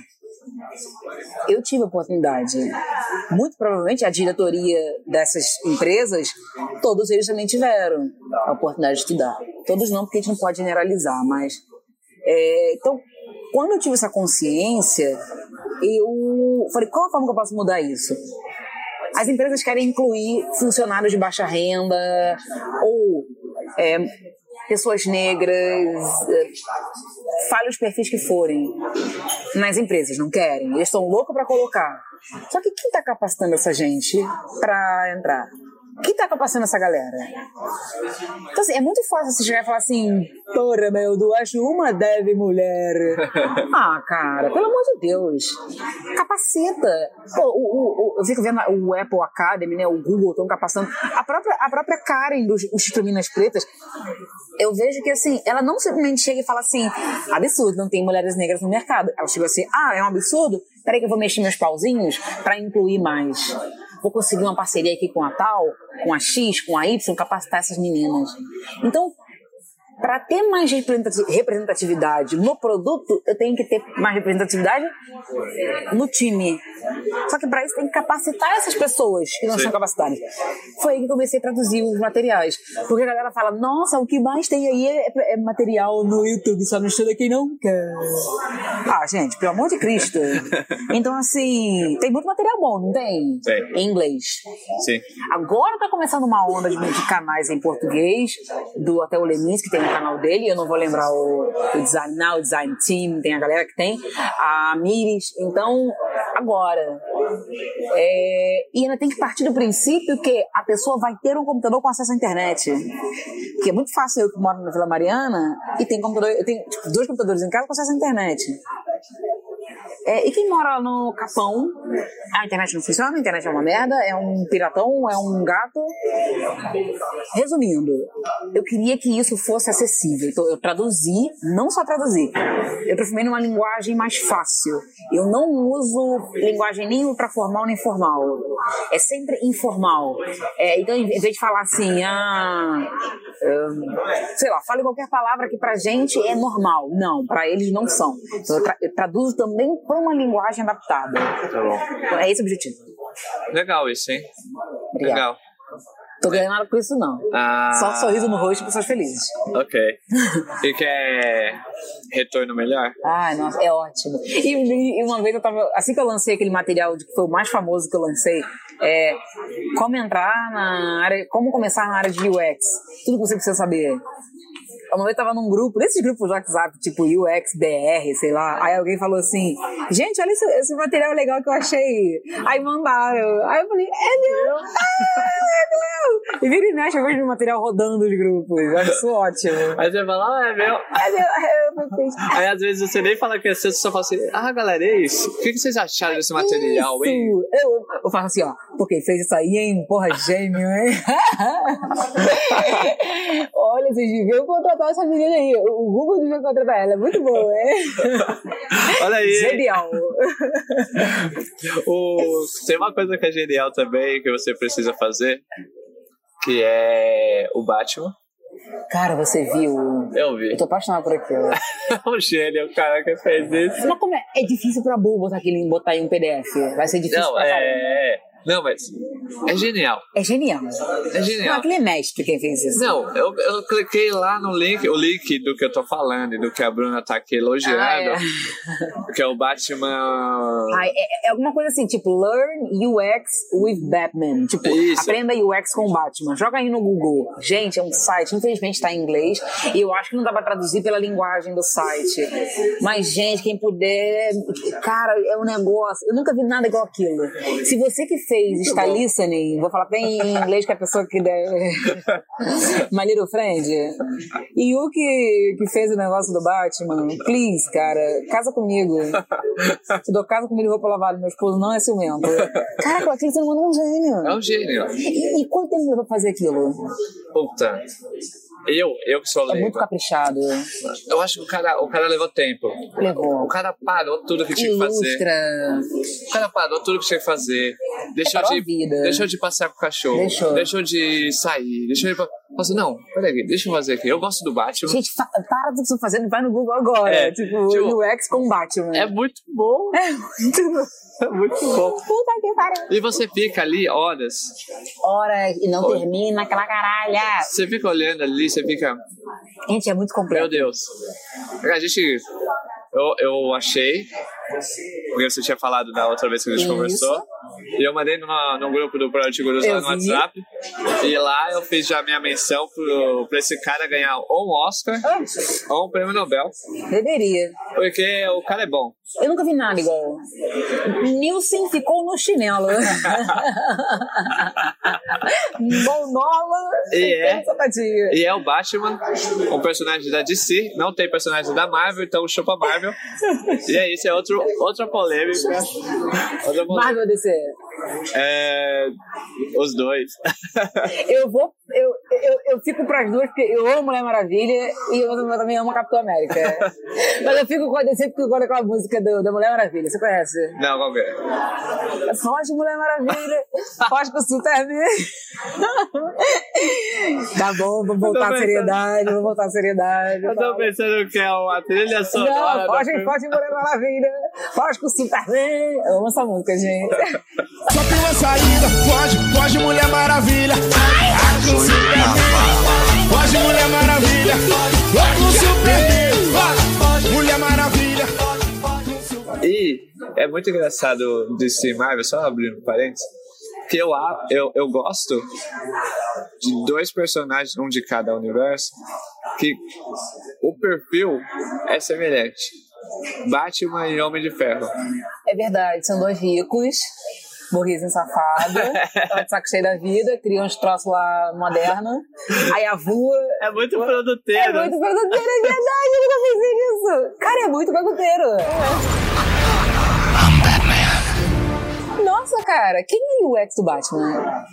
Eu tive a oportunidade. Muito provavelmente a diretoria dessas empresas, todos eles também tiveram a oportunidade de estudar. Todos não, porque a gente não pode generalizar, mas. É, então, quando eu tive essa consciência, eu falei: qual a forma que eu posso mudar isso? As empresas querem incluir funcionários de baixa renda ou é, pessoas negras, é, fale os perfis que forem. Nas empresas não querem, eles estão loucos para colocar. Só que quem está capacitando essa gente para entrar? Quem tá capacitando essa galera? Então, assim, é muito fácil você chegar e falar assim: Porra, meu, tu acho uma deve mulher. ah, cara, pelo amor de Deus. Capacita. Pô, o, o, o, eu fico vendo o Apple Academy, né? O Google estão capacitando. A própria, a própria Karen dos Instituto Minas Pretas, eu vejo que, assim, ela não simplesmente chega e fala assim: absurdo, não tem mulheres negras no mercado. Ela chega assim: ah, é um absurdo? Peraí que eu vou mexer meus pauzinhos para incluir mais vou conseguir uma parceria aqui com a tal, com a X, com a Y, capacitar essas meninas. Então, para ter mais representatividade no produto, eu tenho que ter mais representatividade no time. Só que para isso tem que capacitar essas pessoas que não Sim. são capacitadas. Foi aí que comecei a traduzir os materiais. Porque a galera fala, nossa, o que mais tem aí é, é material no YouTube, só não estuda quem não quer. Ah, gente, pelo amor de Cristo. Então, assim, tem muito material bom, não tem? Tem. Em inglês. Sim. Agora tá começando uma onda de, de canais em português, do até o Lemins, que tem canal dele, eu não vou lembrar o, o Design o Design Team, tem a galera que tem, a Miris. Então, agora. É, e ainda tem que partir do princípio que a pessoa vai ter um computador com acesso à internet. Que é muito fácil eu que moro na Vila Mariana e tenho computador, eu tenho tipo, dois computadores em casa com acesso à internet. É, e quem mora no Capão, a internet não funciona, a internet é uma merda, é um piratão, é um gato. Resumindo, eu queria que isso fosse acessível. Então eu traduzi, não só traduzi, eu transformei numa linguagem mais fácil. Eu não uso linguagem nem ultraformal nem formal. É sempre informal. É, então, em vez de falar assim, ah, sei lá, fale qualquer palavra que pra gente é normal. Não, pra eles não são. Então eu, tra eu traduzo também uma linguagem adaptada. Tá bom. É esse o objetivo. Legal isso, hein? Obrigado. Legal. Tô ganhando nada com isso, não. Ah, Só sorriso no rosto e pessoas felizes. Ok. E quer retorno melhor? Ai, nossa, é ótimo. E, e, uma vez eu tava. Assim que eu lancei aquele material que foi o mais famoso que eu lancei, é como entrar na área. Como começar na área de UX. Tudo que você precisa saber. Uma vez eu tava num grupo, desses grupos de WhatsApp, tipo UXBR, sei lá. Aí alguém falou assim: gente, olha esse, esse material legal que eu achei. Aí mandaram. Aí eu falei: é meu! Ah, é meu! E vira e mexe, eu vejo o material rodando os grupos. Eu acho isso ótimo. Aí você fala: ah, é meu. É meu, é meu. Aí às vezes você nem fala que é seu, você só fala assim: ah, galera, é isso. O que vocês acharam desse material, isso. hein? Eu, eu faço assim: ó, porque fez isso aí, hein? Porra, gênio, hein? Olha, vocês deviam contratar essa menina aí. O Google devia contratar ela. É muito boa, é? Olha aí. Genial. o... Tem uma coisa que é genial também que você precisa fazer, que é o Batman. Cara, você viu? Eu vi. Eu tô apaixonado por aquilo. É um gênio, o cara que fez isso. Mas como é? É difícil pra burro botar aquilo botar em um PDF. Vai ser difícil Não, pra é... caramba. Não, mas É genial. É genial. É genial. Não, aquele é mestre quem fez isso. Não, eu, eu cliquei lá no link, o link do que eu tô falando e do que a Bruna tá aqui elogiando, Ah, é. que é o Batman. Ai, é, é alguma coisa assim, tipo, learn UX with Batman. Tipo, Isso. aprenda UX com Batman. Joga aí no Google. Gente, é um site, infelizmente tá em inglês. E eu acho que não dá pra traduzir pela linguagem do site. Mas, gente, quem puder. Cara, é um negócio. Eu nunca vi nada igual aquilo. Se você que fez está listening, vou falar bem em inglês que a pessoa que der. My little friend. E o que, que fez o negócio do Batman, please, cara, casa comigo. Se dou casa comigo, vou pra lavar. Meu esposo não é ciumento. Caraca, aquele ser humano é um gênio. É um gênio. E, e quanto tempo levou pra fazer aquilo? Puta. Eu, eu que sou É muito caprichado. Eu acho que o cara, o cara levou tempo. Levou. O cara parou tudo que tinha que fazer. O cara parou tudo que tinha que fazer. Deixou Parou de, deixou de passear com o cachorro. Deixou. de sair. Deixou de. Falou assim, não, peraí, deixa eu fazer aqui. Eu gosto do Batman. Gente, para do que estão fazendo, vai no Google agora. É, tipo, tipo, UX com Batman. É muito bom. É muito bom. É muito bom. Puta que pariu. E você fica ali horas. Horas e não Oi. termina aquela caralha. Você fica olhando ali, você fica. Gente, é muito Meu complexo. Deus. A gente. Eu, eu achei. Porque você tinha falado da outra vez que a gente Isso. conversou. E eu mandei numa, num grupo do Projeto Gurus lá no. WhatsApp. E lá eu fiz já minha menção pro, pra esse cara ganhar ou um Oscar Ah, ou um prêmio Nobel. deveria. Porque o cara é bom. Eu nunca vi nada igual. Nilson ficou no chinelo. Bonola E é. sapatinho. E é o Batman, um personagem da DC, não tem personagem da Marvel, então chupa Marvel. E é isso, é outro, outra polêmica. Outra polêmica. Marvel DC. É, os dois. Eu vou. Eu, eu, eu fico pras duas, porque eu amo Mulher Maravilha e eu também amo Capitão América. Mas eu fico com a DC porque eu gosto daquela música do, da Mulher Maravilha. Você conhece? Não, qual que é? Foge, Mulher Maravilha. Foge com o Superman. Tá bom, vamos voltar à seriedade, vamos voltar à seriedade. Eu tô pensando que é uma trilha sonora. Não, foge, foge, Mulher Maravilha. Foge com o Superman. Eu amo essa música, gente. Só tem uma saída, foge, foge Mulher Maravilha. É muito engraçado DC Marvel, só abrindo parênteses, que eu, a- eu, eu gosto de dois personagens, um de cada universo, que o perfil é semelhante. Batman e Homem de Ferro. É verdade, são dois ricos, burguesinho safado, tava de saco cheio da vida, criam uns troços lá modernos, aí avua. É muito É produteiro. muito bagunceiro, é verdade, eu nunca pensei nisso. Cara, é muito bagunceiro. Nossa, cara, quem é o UX do Batman?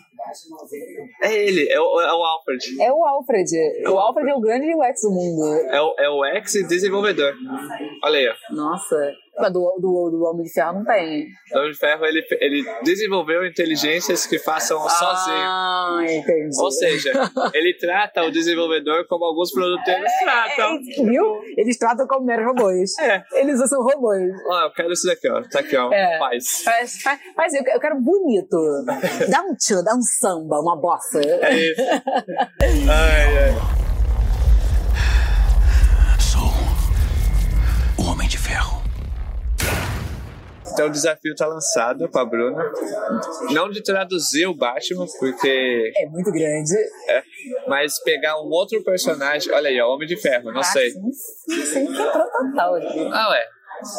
É ele, é o, é o Alfred. É o Alfred. O Alfred é o grande UX do mundo. É o, é o ex-desenvolvedor. Olha aí, ó. Nossa. Mas do, do, do Homem de Ferro não tem. O Homem de Ferro, ele, ele desenvolveu inteligências que façam sozinho. Ah, entendi. Ou seja, ele trata o desenvolvedor como alguns produtores tratam. É, viu? Eles tratam como meros robôs. É. Eles usam robôs. Ó, eu quero isso daqui, ó. Tá aqui, ó. É. Paz. Faz, faz, faz eu, eu quero bonito. Dá um tchan, dá um samba, uma bossa. É isso. Ai, ai. Então o desafio tá lançado com a Bruna. Não de traduzir o Batman, porque. É muito grande. É, mas pegar um outro personagem. Olha aí, ó, Homem de Ferro, não sei. Sim, sim, quebrou total aqui. Ah, ué.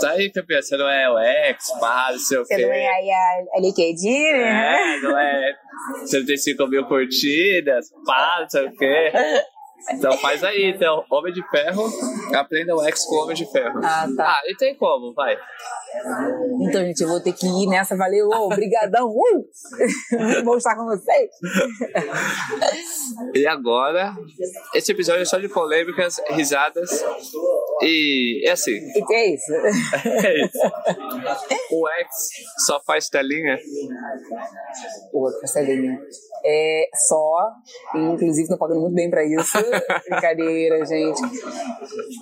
Tá aí, campeão. Você não é o não sei o Você quê. não é aí a, a LinkedIn, né? É, não é 75 mil curtidas, pá, não sei o quê. Então faz aí, então, Homem de Ferro, aprenda o ex com Homem de Ferro. Ah, tá. Ah, e tem como, vai. Então, gente, eu vou ter que ir nessa. Valeu, obrigadão. Uh! Bom estar com vocês. E agora, esse episódio é só de polêmicas, risadas E é assim. E é isso. É isso. O X só faz telinha. Outra Marcelinha. É só, inclusive tô pagando muito bem pra isso. Brincadeira, gente.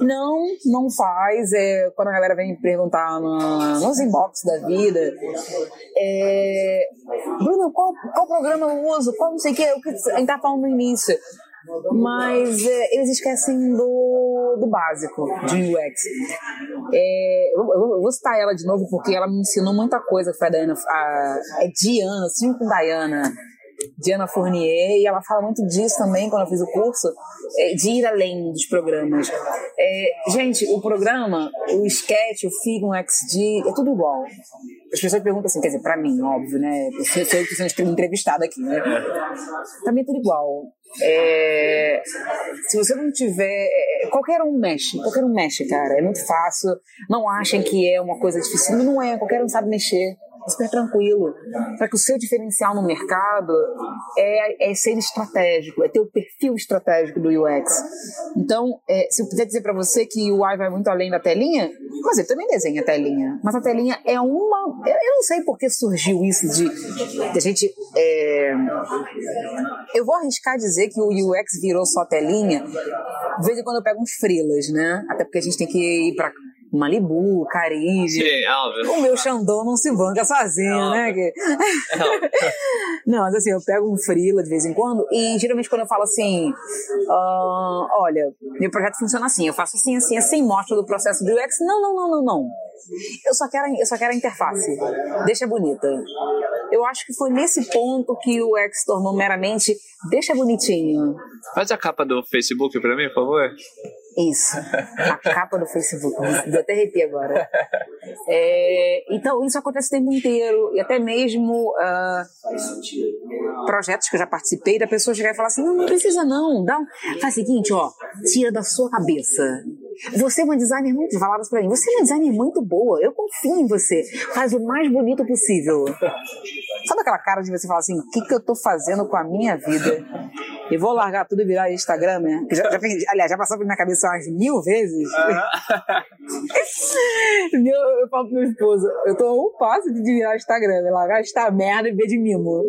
Não, não faz. É, quando a galera vem me perguntar no, nos inbox da vida, é, Bruno, qual, qual programa eu uso? Qual não sei o que? O que a gente tá falando no início. Mas é, eles esquecem do, do básico de UX. É, eu, eu vou citar ela de novo porque ela me ensinou muita coisa. Foi a Diana, a, é Diana, assim com Diana. Diana Fournier, e ela fala muito disso também quando eu fiz o curso, é, de ir além dos programas. É, gente, o programa, o sketch, o Figma, o XD, é tudo igual. As pessoas perguntam assim, quer dizer, pra mim, óbvio, né? Eu sou eu que sou entrevistada aqui, né? Mim é tudo igual. É, se você não tiver. é, Qualquer um mexe, qualquer um mexe, cara. É muito fácil. Não achem que é uma coisa difícil. Não é, qualquer um sabe mexer. Super tranquilo. Só que o seu diferencial no mercado é, é ser estratégico, é ter o perfil estratégico do UX. Então, é, se eu puder dizer para você que o UI vai muito além da telinha, mas ele também desenha a telinha. Mas a telinha é uma. Eu não sei por que surgiu isso de, de a gente. é, eu vou arriscar dizer que o UX virou só telinha. De vez em quando eu pego uns frilas, né? Até porque a gente tem que ir pra Malibu, Caribe. Sim, óbvio. O meu Xandão não se banca sozinho, né? Que- Não, mas assim, eu pego um frila de vez em quando e geralmente quando eu falo assim, ah, olha, meu projeto funciona assim, eu faço assim, assim, assim, mostro do processo do UX. Não, não, não, não, não. Eu só quero, eu só quero a interface. Deixa bonita. Eu acho que foi nesse ponto que o UX se tornou meramente deixa bonitinho. Faz a capa do Facebook pra mim, por favor. Isso, a capa do Facebook. Deu até arrepio agora. É, então, isso acontece o tempo inteiro. E até mesmo ah, projetos que eu já participei, da pessoa chegar e falar assim: não, não precisa não. Dá um... Faz o seguinte, ó, tira da sua cabeça. Você é uma designer muito. Falaram pra mim. Você é uma designer muito boa. Eu confio em você. Faz o mais bonito possível. Sabe aquela cara de você falar assim: o que, que eu tô fazendo com a minha vida? E vou largar tudo e virar Instagram, né? Já, já, aliás, já passou pela minha cabeça umas mil vezes. Meu, eu falo pro meu esposo, eu tô um passo de virar Instagram, né? largar esta merda e ver de mimo.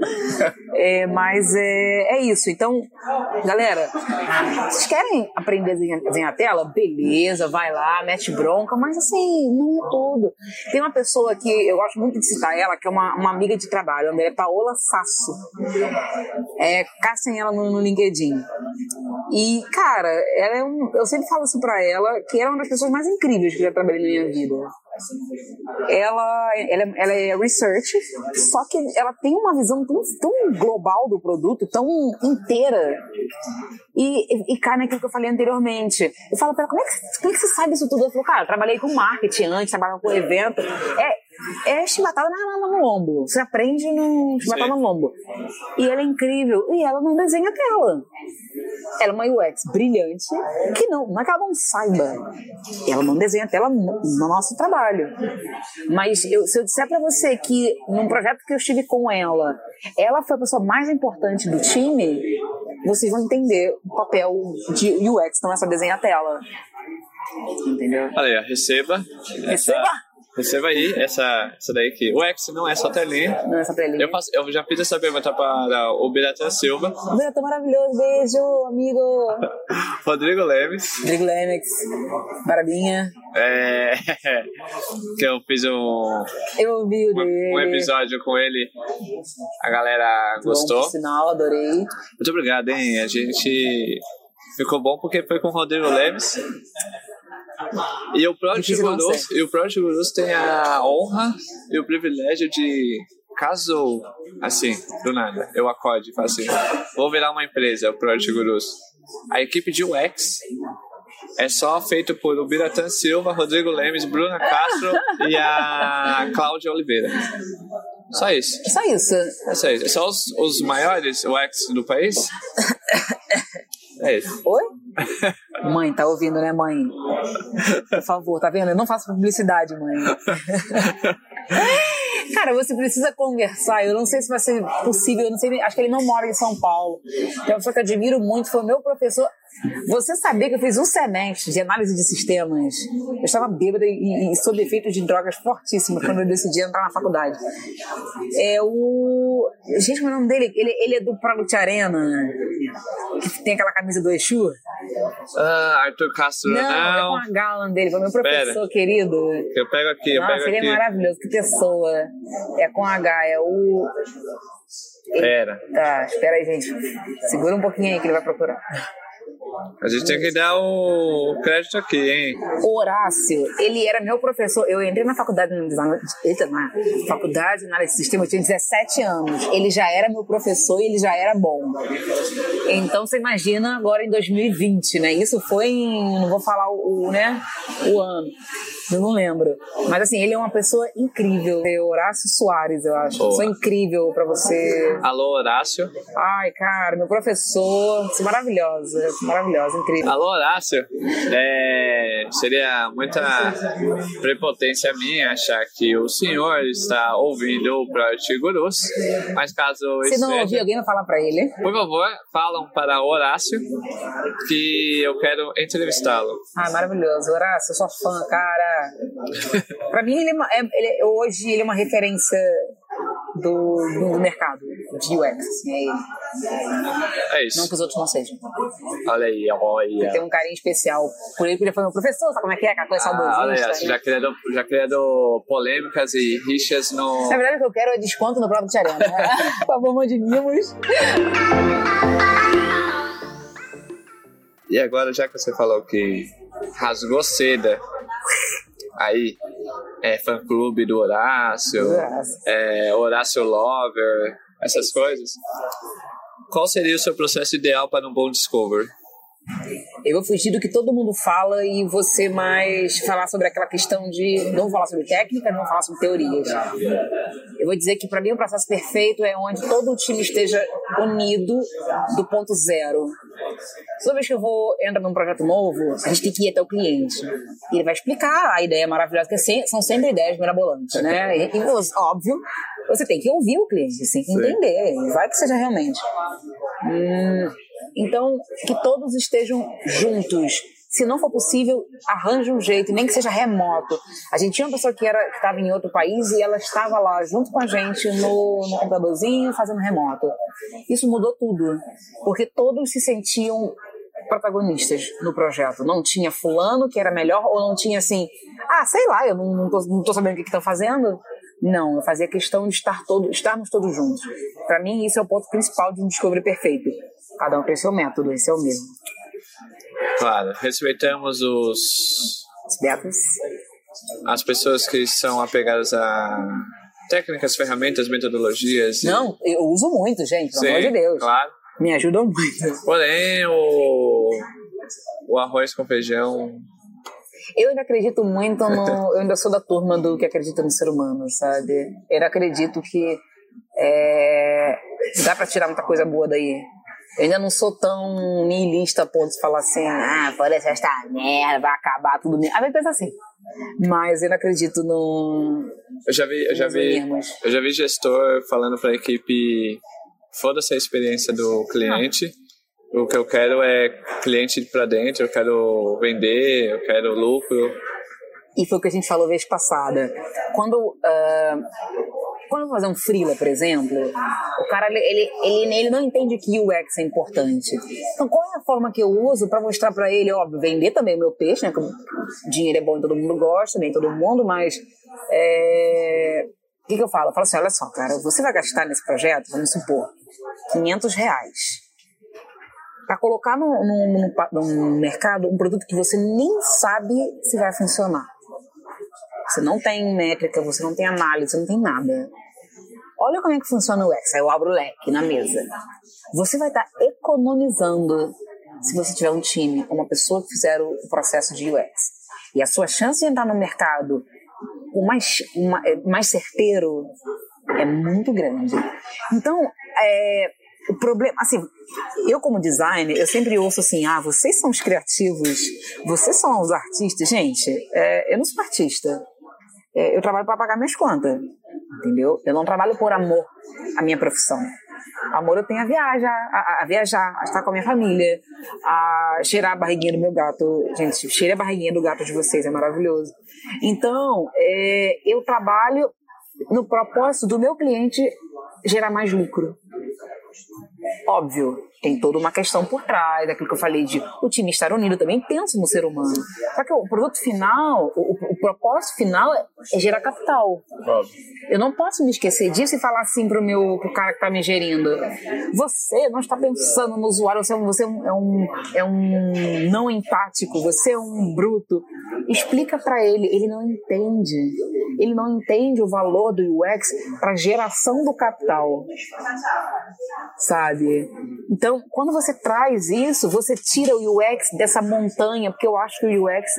É, mas é, é isso. Então, galera, vocês querem aprender a desenhar, desenhar a tela? Beleza, vai lá, mete bronca, mas assim, não é tudo. Tem uma pessoa que eu gosto muito de citar ela, que é uma, uma amiga de trabalho, a nome dela é Paola Sasso. É, caçem ela no, no LinkedIn. E, cara, ela é um, eu sempre falo isso pra ela, que ela é uma das pessoas mais incríveis que eu já trabalhei na minha vida. Ela, ela, ela é research, só que ela tem uma visão tão, tão global do produto, tão inteira. E, e, e cai naquilo que eu falei anteriormente. Eu falo pra ela, como é, que, como é que você sabe isso tudo? Ela falou, cara, eu trabalhei com marketing antes, trabalhava com evento. É, é chibatada na, no lombo. Você aprende no chibatada no lombo. E ela é incrível. E ela não desenha tela. Ela é uma UX brilhante, que não, não é que ela não saiba. Ela não desenha tela no, no nosso trabalho. Mas eu- se eu disser pra você que num projeto que eu estive com ela, ela foi a pessoa mais importante do time, vocês vão entender o papel de UX, não é só desenhar tela. Entendeu? Olha receba. Receba! Receba aí essa, essa daí que o X não é só telinha. Não é só telinha. Eu, faço, eu já fiz essa pergunta para o Biratan Silva, Beto maravilhoso, beijo, amigo. Rodrigo Leves, Rodrigo Lemex, Barabinha. é, que eu fiz um, Eu ouvi o dele. um episódio com ele. A galera Bom, gostou. por sinal, adorei. Muito obrigado, hein? A gente ficou bom porque foi com o Rodrigo Leves. E o Project Gurus, e o Project Gurus tem a honra e o privilégio de, caso, assim, do nada, eu acorde e falo assim, vou virar uma empresa, o Project Gurus. A equipe de UX é só feito por o Biratan Silva, Rodrigo Lemes, Bruna Castro e a Cláudia Oliveira. Só isso. É só isso. É só isso. São os, os maiores UX do país? É isso. Oi? Mãe, tá ouvindo, né, mãe? Por favor, tá vendo? Eu não faço publicidade, mãe. Cara, você precisa conversar. Eu não sei se vai ser possível. Eu não sei. Acho que ele não mora em São Paulo. Tem uma pessoa que eu admiro muito. Foi o meu professor. Você sabia que eu fiz um semestre de análise de sistemas? Eu estava bêbada e, e sob efeito de drogas fortíssimas quando eu decidi entrar na faculdade. É o. Gente, é o nome dele? Ele, ele é do Product Arena, que tem aquela camisa do Exu. Ah, Arthur Castro, Não, não. é com a Gala dele, foi meu professor querido. Eu pego aqui, eu Nossa, pego ele aqui. é maravilhoso, que pessoa. É com H, é o. Pera. Tá, espera aí, gente. Segura um pouquinho aí que ele vai procurar. A gente tem que dar o crédito aqui, hein? O Horácio, ele era meu professor. Eu entrei na faculdade eita, na faculdade de análise de sistema, eu tinha 17 anos. Ele já era meu professor e ele já era bom. Então você imagina agora em 2020, né? Isso foi em, não vou falar o, o, né, o ano. Eu não lembro. Mas assim, ele é uma pessoa incrível. É Horácio Soares, eu acho. Pessoa incrível pra você. Alô, Horácio. Ai, cara, meu professor, é maravilhosa, maravilhosa, incrível. Alô, Horácio. É, seria muita prepotência minha achar que o senhor está ouvindo o Project Gurus, mas caso Se não esteja, ouvir, alguém vai falar pra ele. por favor, falam para Horácio que eu quero entrevistá-lo. Ah, maravilhoso. Horácio, eu sou fã, cara. pra mim, ele é, é- ele é- hoje ele é uma referência do, do mercado de UX. É ele. É isso. Não que os outros não sejam. Olha aí, olha. Tem um carinho especial por ele, porque ele foi meu professor, sabe como é que é? Aquela coisa Ah, olha aí, né? já criando, já criando polêmicas e rixas no. Na verdade, o que eu quero é desconto no Product Arena. né? Por favor, mande mimos. E agora, já que você falou que rasgou seda, aí é fã clube do Horácio, Horácio. é, Horácio Lover, essas coisas. Qual seria o seu processo ideal para um bom discover? Eu vou fugir do que todo mundo fala e você mais falar sobre aquela questão de. Não falar sobre técnica, não falar sobre teorias. Eu vou dizer que para mim o processo perfeito é onde todo o time esteja unido do ponto zero. Toda vez que eu vou entrar num projeto novo, a gente tem que ir até o cliente. E ele vai explicar a ideia maravilhosa, que é são sempre ideias mirabolantes, né? E, óbvio, você tem que ouvir o cliente, você tem que entender. Vai que seja realmente. Hum, então, que todos estejam juntos. Se não for possível, arranje um jeito, nem que seja remoto. A gente tinha uma pessoa que estava em outro país e ela estava lá junto com a gente no, no computadorzinho fazendo remoto. Isso mudou tudo, porque todos se sentiam protagonistas no projeto. Não tinha fulano que era melhor ou não tinha assim, ah, sei lá, eu não, não, tô, não tô sabendo o que estão fazendo. Não, eu fazia questão de estar todo, estarmos todos juntos. Para mim, isso é o ponto principal de um Discovery perfeito. Cada um tem seu método, esse é o mesmo. Claro, respeitamos os, Os as pessoas que são apegadas a técnicas, ferramentas, metodologias. e- Não, eu uso muito, gente, pelo amor de Deus. Claro. Me ajudam muito. Porém, o, o arroz com feijão Eu ainda acredito muito no. Eu ainda sou da turma do que acredita no ser humano, sabe? Eu ainda acredito que é, dá pra tirar muita coisa boa daí. Eu ainda não sou tão nihilista a ponto de falar assim, ah, parece esta merda, vai acabar tudo. mesmo. Vezes pensa assim. Mas eu ainda acredito no. Eu já vi, eu já vi, eu já vi gestor falando para a equipe foda-se a experiência do cliente. O que eu quero é cliente para dentro, eu quero vender, eu quero lucro. E foi o que a gente falou vez passada. Quando, ah, quando eu vou fazer um freela, por exemplo, o cara ele, ele, ele, não entende que UX é importante. Então, qual é a forma que eu uso para mostrar para ele, óbvio, vender também o meu peixe, né? Que o dinheiro é bom e todo mundo gosta, nem todo mundo, mas é, o que, que eu falo? Eu falo assim: olha só, cara, você vai gastar nesse projeto, vamos supor, 500 reais para colocar no, no, no no mercado um produto que você nem sabe se vai funcionar. Você não tem métrica, você não tem análise, você não tem nada. Olha como é que funciona o UX. Aí eu abro o leque na mesa. Você vai estar economizando se você tiver um time, uma pessoa que fizer o processo de UX. E a sua chance de entrar no mercado o mais, uma- é, mais certeiro é muito grande. Então, é, o problema, assim, eu como designer, eu sempre ouço assim, ah, vocês são os criativos, vocês são os artistas. Gente, é, eu não sou artista. É, eu trabalho para pagar minhas contas, entendeu? Eu não trabalho por amor à minha profissão. Amor eu tenho a viajar, a, a viajar, a estar com a minha família, a cheirar a barriguinha do meu gato. Gente, cheira a barriguinha do gato de vocês, é maravilhoso. Então, é, eu trabalho no propósito do meu cliente gerar mais lucro. Thank you. Óbvio, tem toda uma questão por trás, daquilo que eu falei de o time estar unido, também penso no ser humano. Só que o produto final, o, o propósito final é, é gerar capital. Eu não posso me esquecer disso e falar assim pro meu pro cara que está me gerindo. Você não está pensando no usuário, você, é um, você é, um, é um não empático, você é um bruto. Explica para ele, ele não entende. Ele não entende o valor do UX para geração do capital. Sabe? Então, quando você traz isso, você tira o UX dessa montanha, porque eu acho que o UX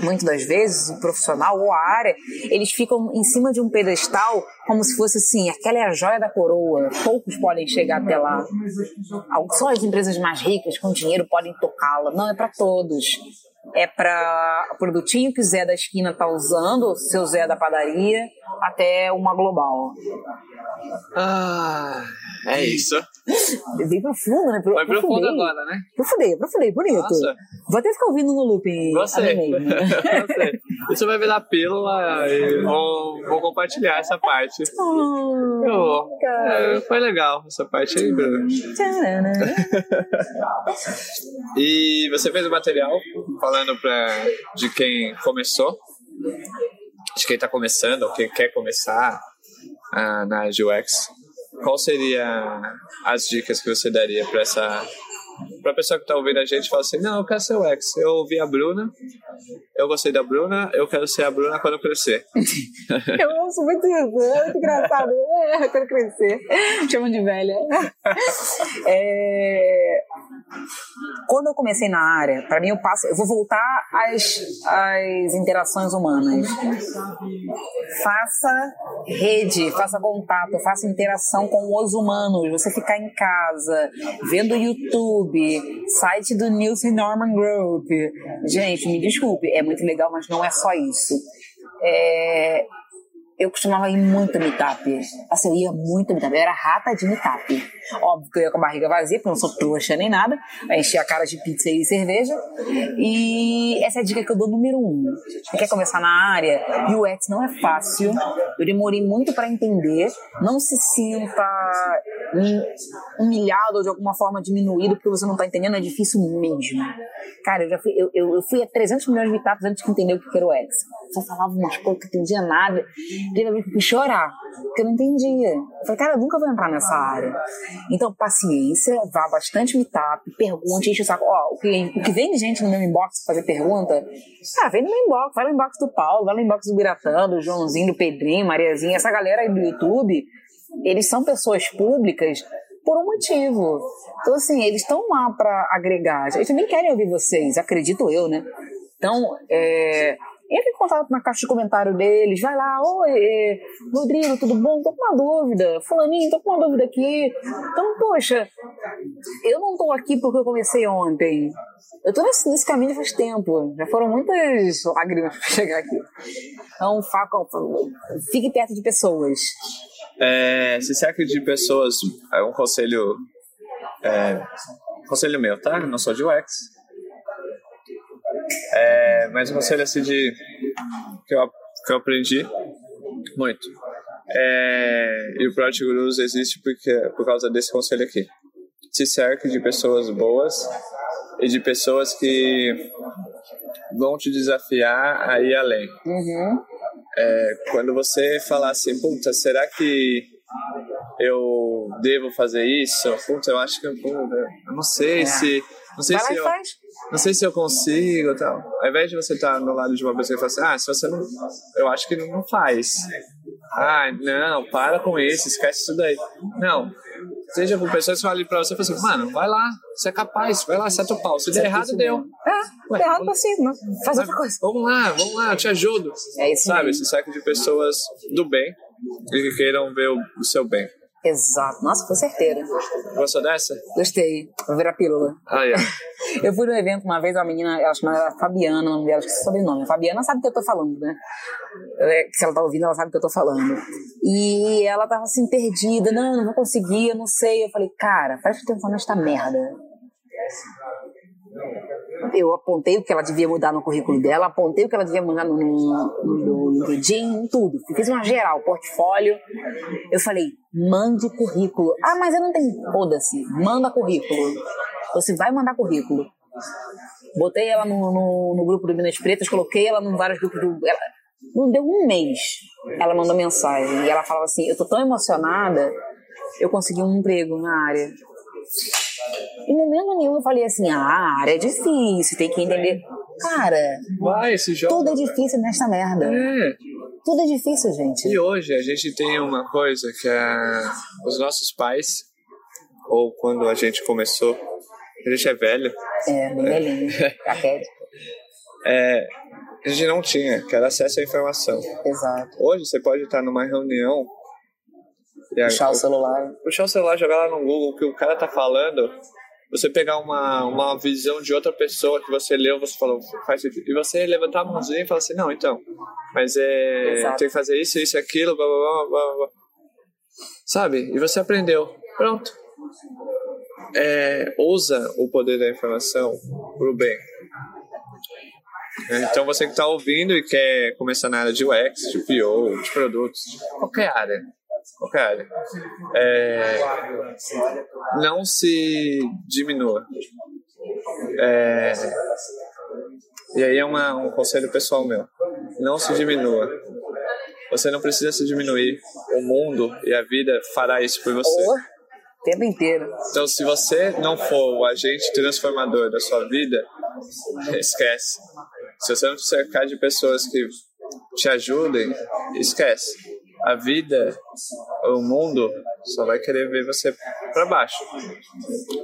muitas das vezes, o profissional ou a área, eles ficam em cima de um pedestal como se fosse assim, aquela é a joia da coroa, poucos podem chegar até lá. Só as empresas mais ricas, com dinheiro, podem tocá-la. Não, é para todos. É para o produtinho que o Zé da esquina tá usando, seu Zé da padaria, até uma global. Ah, é isso. Bem profundo, né? Pro, Foi profundo agora, né? Profundei, profundei, bonito. Nossa. Vou até ficar ouvindo no looping. Você. Você. Você vai virar pílula e vou, vou compartilhar essa parte. Oh, Eu, é, foi legal essa parte aí, Bruno. e você fez o material falando pra, de quem começou, de quem está começando ou quem quer começar uh, na UX. Qual seria as dicas que você daria para essa pra pessoa que tá ouvindo a gente, fala assim, não, eu quero ser ex. Eu ouvi a Bruna, eu gostei da Bruna, eu quero ser a Bruna quando eu crescer. eu ouço muito isso, é muito engraçado. É, eu quero crescer. Chamam de velha. É... Quando eu comecei na área, para mim eu passo, eu vou voltar às, às interações humanas. Faça rede, faça contato, faça interação com os humanos. Você ficar em casa, vendo YouTube, site do Nielsen Norman Group. Gente, me desculpe, é muito legal, mas não é só isso. É, eu costumava ir muito meetup. Assim, eu ia muito meetup. Eu era rata de meetup. Óbvio que eu ia com a barriga vazia, porque eu não sou trouxa nem nada. Eu enchi a cara de pizza e cerveja. E essa é a dica que eu dou número um. Você quer começar na área? UX não é fácil. Eu demorei muito para entender. Não se sinta humilhado ou de alguma forma diminuído porque você não tá entendendo. É difícil mesmo. Cara, eu já fui, eu, eu, eu fui a 300 milhões de meetups antes de entender o que era o UX. Só falava umas coisas que não entendia nada. Uma vez eu fui chorar, porque eu não entendia. Eu falei, cara, eu nunca vou entrar nessa área. Então, paciência, vá bastante meetup, pergunte, enche o saco. Ó, o que, o que vem de gente no meu inbox fazer pergunta, cara, vem no meu inbox, vai no inbox do Paulo, vai no inbox do Biratã, do Joãozinho, do Pedrinho, Mariazinha, essa galera aí do YouTube, eles são pessoas públicas por um motivo. Então, assim, eles estão lá para agregar. Eles também querem ouvir vocês, acredito eu, né? Então, é, entre em contato na caixa de comentário deles, vai lá, oi, é, Rodrigo, tudo bom? Tô com uma dúvida, fulaninho, tô com uma dúvida aqui. Então, poxa, eu não tô aqui porque eu comecei ontem. Eu tô nesse, nesse caminho faz tempo, já foram muitas lágrimas para chegar aqui. Então, fique perto de pessoas. É, se cerca de pessoas, é um conselho, é, conselho meu, tá? Não sou de UX, é, mas um conselho assim de que eu, que eu aprendi muito. É, e o Project Gurus existe porque, por causa desse conselho aqui. Se cerque de pessoas boas e de pessoas que vão te desafiar a ir além. Uhum. É, quando você falar assim, puta, será que eu devo fazer isso? Puta, eu acho que eu, eu não sei é. se. Não sei se eu. Não sei se eu consigo tal. Ao invés de você estar no lado de uma pessoa e falar assim, ah, se você não. Eu acho que não faz. Ah, não, para com isso, esquece isso daí. Não. Seja com pessoas que falam pra você e assim, mano, vai lá, você é capaz, vai lá, seta o pau. Se der errado, deu. É, der errado, assim, não. Faz outra coisa. Vamos lá, vamos lá, eu te ajudo. É isso Sabe, esse cerco de pessoas do bem e que queiram ver o, o seu bem. Exato. Nossa, foi certeira. Gostou dessa? Gostei. Vou virar pílula. Ah, yeah. Eu fui no evento uma vez, uma menina, ela chamava Fabiana, o nome dela, esqueci o sobrenome. A Fabiana sabe o que eu tô falando, né? É, Se ela tá ouvindo, ela sabe o que eu tô falando. E ela tava assim, perdida. Não, não vou conseguir, eu não sei. Eu falei, cara, presta atenção nesta merda. Eu apontei o que ela devia mudar no currículo dela, apontei o que ela devia mudar no, no, no LinkedIn, tudo. Fiz uma geral, portfólio. Eu falei, mande currículo. Ah, mas eu não tenho. Foda-se, manda currículo. Você vai mandar currículo. Botei ela no, no, no grupo do Minas Pretas, coloquei ela em vários grupos do. Ela, não deu um mês. Ela mandou mensagem e ela falava assim: Eu tô tão emocionada, eu consegui um emprego na área. Em momento nenhum eu falei assim: Ah, a área é difícil, tem que entender. Cara, Vai, tudo é difícil nesta merda. É. Tudo é difícil, gente. E hoje a gente tem uma coisa que é os nossos pais, ou quando a gente começou, a gente é velho, É, bem velhinho. Caquético. é, a gente não tinha, que era acesso à informação. Exato. Hoje você pode estar numa reunião Puxar o celular. puxar o celular, jogar lá no Google o que o cara tá falando, você pegar uma, uma visão de outra pessoa que você leu, você falou, faz sentido. E você levantar a mãozinha e falar assim, não, então, mas é. Exato. Tem que fazer isso, isso, aquilo, blá blá blá blá blá. Sabe? E você aprendeu. Pronto. É, usa o poder da informação pro bem. É, Então você que está ouvindo e quer começar na área de UX, de PO, de produtos, qualquer área, qualquer área, é, não se diminua. É, e aí é uma, um conselho pessoal meu. Não se diminua. Você não precisa se diminuir. O mundo e a vida fará isso por você. O tempo inteiro. Então, se você não for o agente transformador da sua vida, esquece. Se você não se cercar de pessoas que te ajudem, esquece. A vida, o mundo, só vai querer ver você para baixo.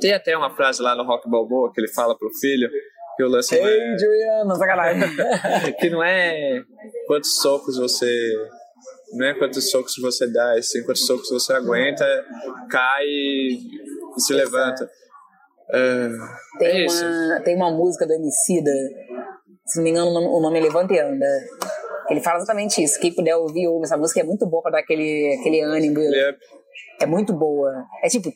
Tem até uma frase lá no Rock Balboa que ele fala pro filho que o lance não é- Ei, Juliana, sacanagem. que não é quantos socos você não é quantos socos você dá, é sim quantos socos você aguenta, cai e se levanta. É, é Tem isso. uma, tem uma música do Emicida, se não me engano, o nome, o nome é Levanta e Anda. Ele fala exatamente isso. Quem puder ouvir, ouve. Essa música é muito boa pra dar aquele, aquele ânimo. É- É muito boa. É tipo.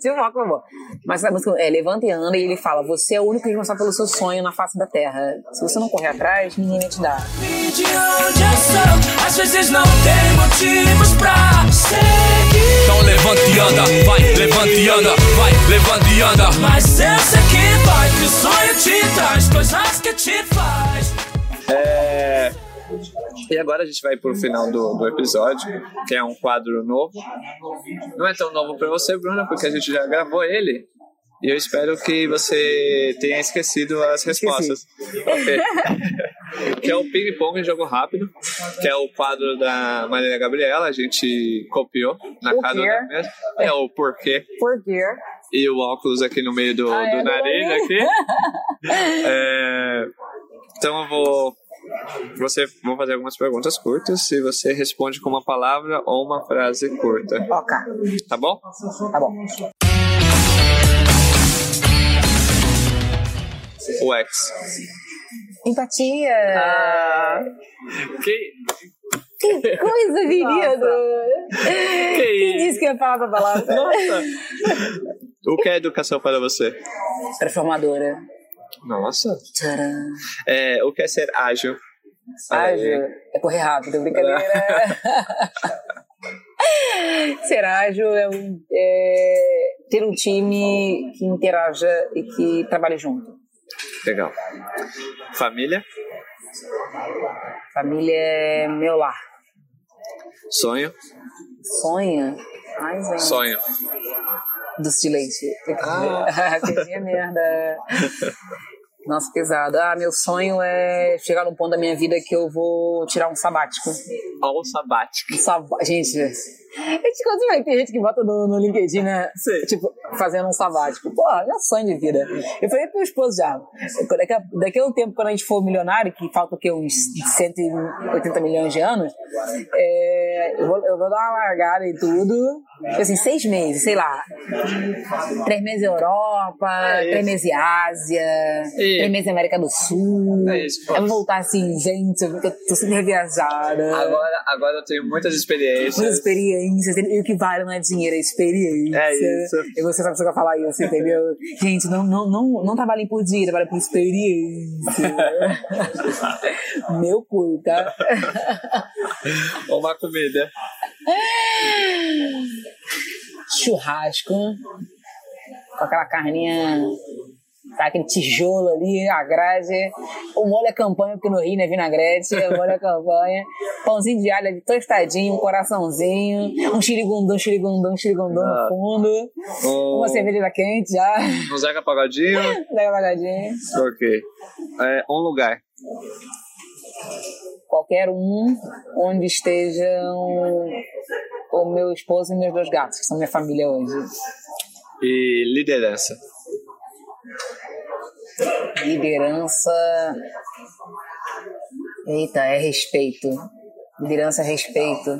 Tipo uma coisa boa. Mas essa música é Levanta e Anda e ele fala: Você é o único responsável pelo seu sonho na face da terra. Se você não correr atrás, ninguém vai te dar. de onde eu sou. Às vezes não tem motivos pra seguir. Então levante e anda, vai, levante e anda, vai, levante e anda. Mas eu sei que vai, que o sonho te traz coisas que te faz. É, E agora a gente vai pro final do, do episódio, que é um quadro novo. Não é tão novo pra você, Bruna, porque a gente já gravou ele. E eu espero que você tenha esquecido as respostas. Que é o Ping Pong Jogo Rápido, que é o quadro da Maria Gabriela. A gente copiou na O casa da mesma. É o porquê. Por quê? E o óculos aqui no meio do, Ah, é, do nariz nariz. aqui. É, então eu vou. Você vou fazer algumas perguntas curtas e você responde com uma palavra ou uma frase curta. Ok. Tá bom? Tá bom. O X. Empatia. Ah. Que, Que coisa, querido. Quem que disse que ia falar essa palavra? Nossa! O que é educação para você? Transformadora. Nossa! Tcharam. É, o que é ser ágil? Ágil. É correr rápido, brincadeira. Ser ágil é, um- é ter um time que interaja e que trabalhe junto. Legal. Família? Família é meu lar. Sonho? Ai, gente. Sonho. Do silêncio. Ah. Coisinha merda. Nossa, pesado. Ah, meu sonho é chegar num ponto da minha vida que eu vou tirar um sabático. All sabático. Um sab... Gente, a gente quando vai ter gente que bota no, no LinkedIn, né? Sim. Tipo, fazendo um sabático. Pô, meu sonho de vida. Eu falei pro meu esposo já. Daqui a, daqui a um tempo, quando a gente for milionário, que falta o quê? Uns 180 milhões de anos, é, É, eu, vou, eu vou dar uma largada em tudo. Assim, seis meses, sei lá. Três meses Europa, É três meses Ásia, três meses América do Sul. É isso, eu vou voltar assim, gente, eu tô, tô super viajada. Agora, agora eu tenho muitas experiências. Muitas experiências, e o que vale não é dinheiro, é experiência. É isso. E você sabe o que eu falar isso, entendeu? Gente, não, não, não, não trabalhem por dinheiro, trabalhem por experiência. Meu cu, tá? Uma comida. Churrasco, com aquela carninha, tá, aquele tijolo ali, a grade. O molho é campanha, porque no Rio não é vinagrete, o molho é campanha. Pãozinho de alho ali tostadinho, um coraçãozinho, um xirigundum, um xirigundum, um xirigundum Ah. no fundo. Um, Uma cerveja quente já, um Zeca Pagodinho. uma olhadinha. ok. É, um lugar. Qualquer um onde estejam o meu esposo e meus dois gatos, que são minha família hoje. E liderança. Liderança. Eita, é respeito. Liderança é respeito.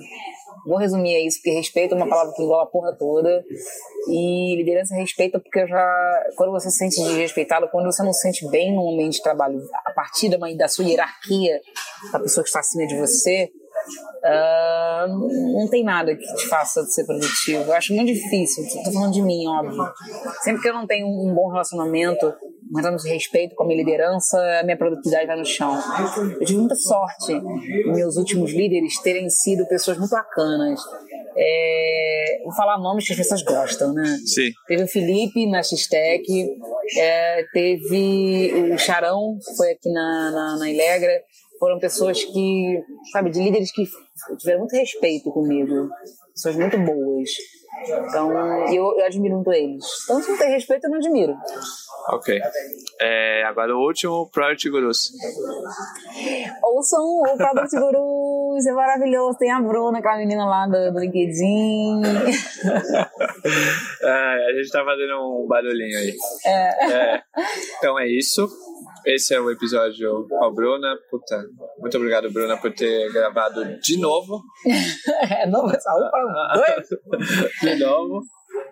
Vou resumir isso, porque respeito é uma palavra que engloba a porra toda. E liderança é respeito porque já. Quando você se sente desrespeitado, quando você não se sente bem no ambiente de trabalho, a partir da, da sua hierarquia, da pessoa que está acima de você, ah, não tem nada que te faça ser produtivo. Eu acho muito difícil. Estou falando de mim, óbvio. Sempre que eu não tenho um bom relacionamento, se respeito com a minha liderança, a minha produtividade vai no chão. Eu tive muita sorte meus últimos líderes terem sido pessoas muito bacanas. É, vou falar nomes que as pessoas gostam, né? Sim. Teve o Felipe na X-Tech, é, teve o Charão, que foi aqui na, na, na Ilegra. Foram pessoas que, sabe, de líderes que tiveram muito respeito comigo. Pessoas muito boas. Então, eu, eu admiro muito eles. Então, se não tem respeito, eu não admiro. Ok. É, agora o último, Project Gurus. Ouçam o Product Gurus, é maravilhoso. Tem a Bruna, aquela menina lá do, do LinkedIn. É, a gente tá fazendo um barulhinho aí. É, Então é isso. Esse é o episódio com a Bruna. Puta, muito obrigado, Bruna, por ter gravado de novo. é novo, saúde para dois. De novo.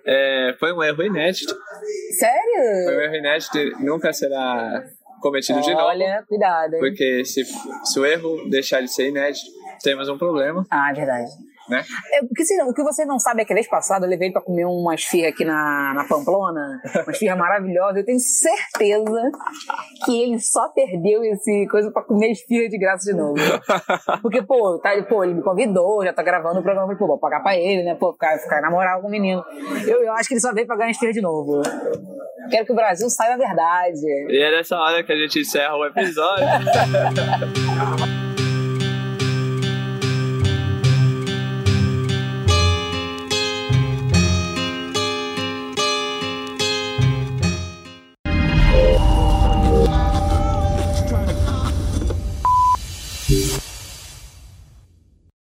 É, foi um erro inédito. Foi Sério? um erro inédito e nunca será cometido de novo. Olha, cuidado. hein? Porque se, se o erro deixar de ser inédito, temos um problema, Ah, é verdade. Né? É, o, que você, o que você não sabe é que a vez passada eu levei ele pra comer uma esfirra aqui na, na Pamplona, uma esfirra maravilhosa. Eu tenho certeza que ele só perdeu esse coisa pra comer esfirra de graça de novo. Porque, pô, tá, pô ele me convidou, já tá gravando o programa, falei, pô, vou pagar pra ele, né? Pô, ficar, ficar na moral com o menino. Eu, eu acho que ele só veio pra ganhar esfirra de novo. Quero que o Brasil saiba a verdade. E é nessa hora que a gente encerra o episódio.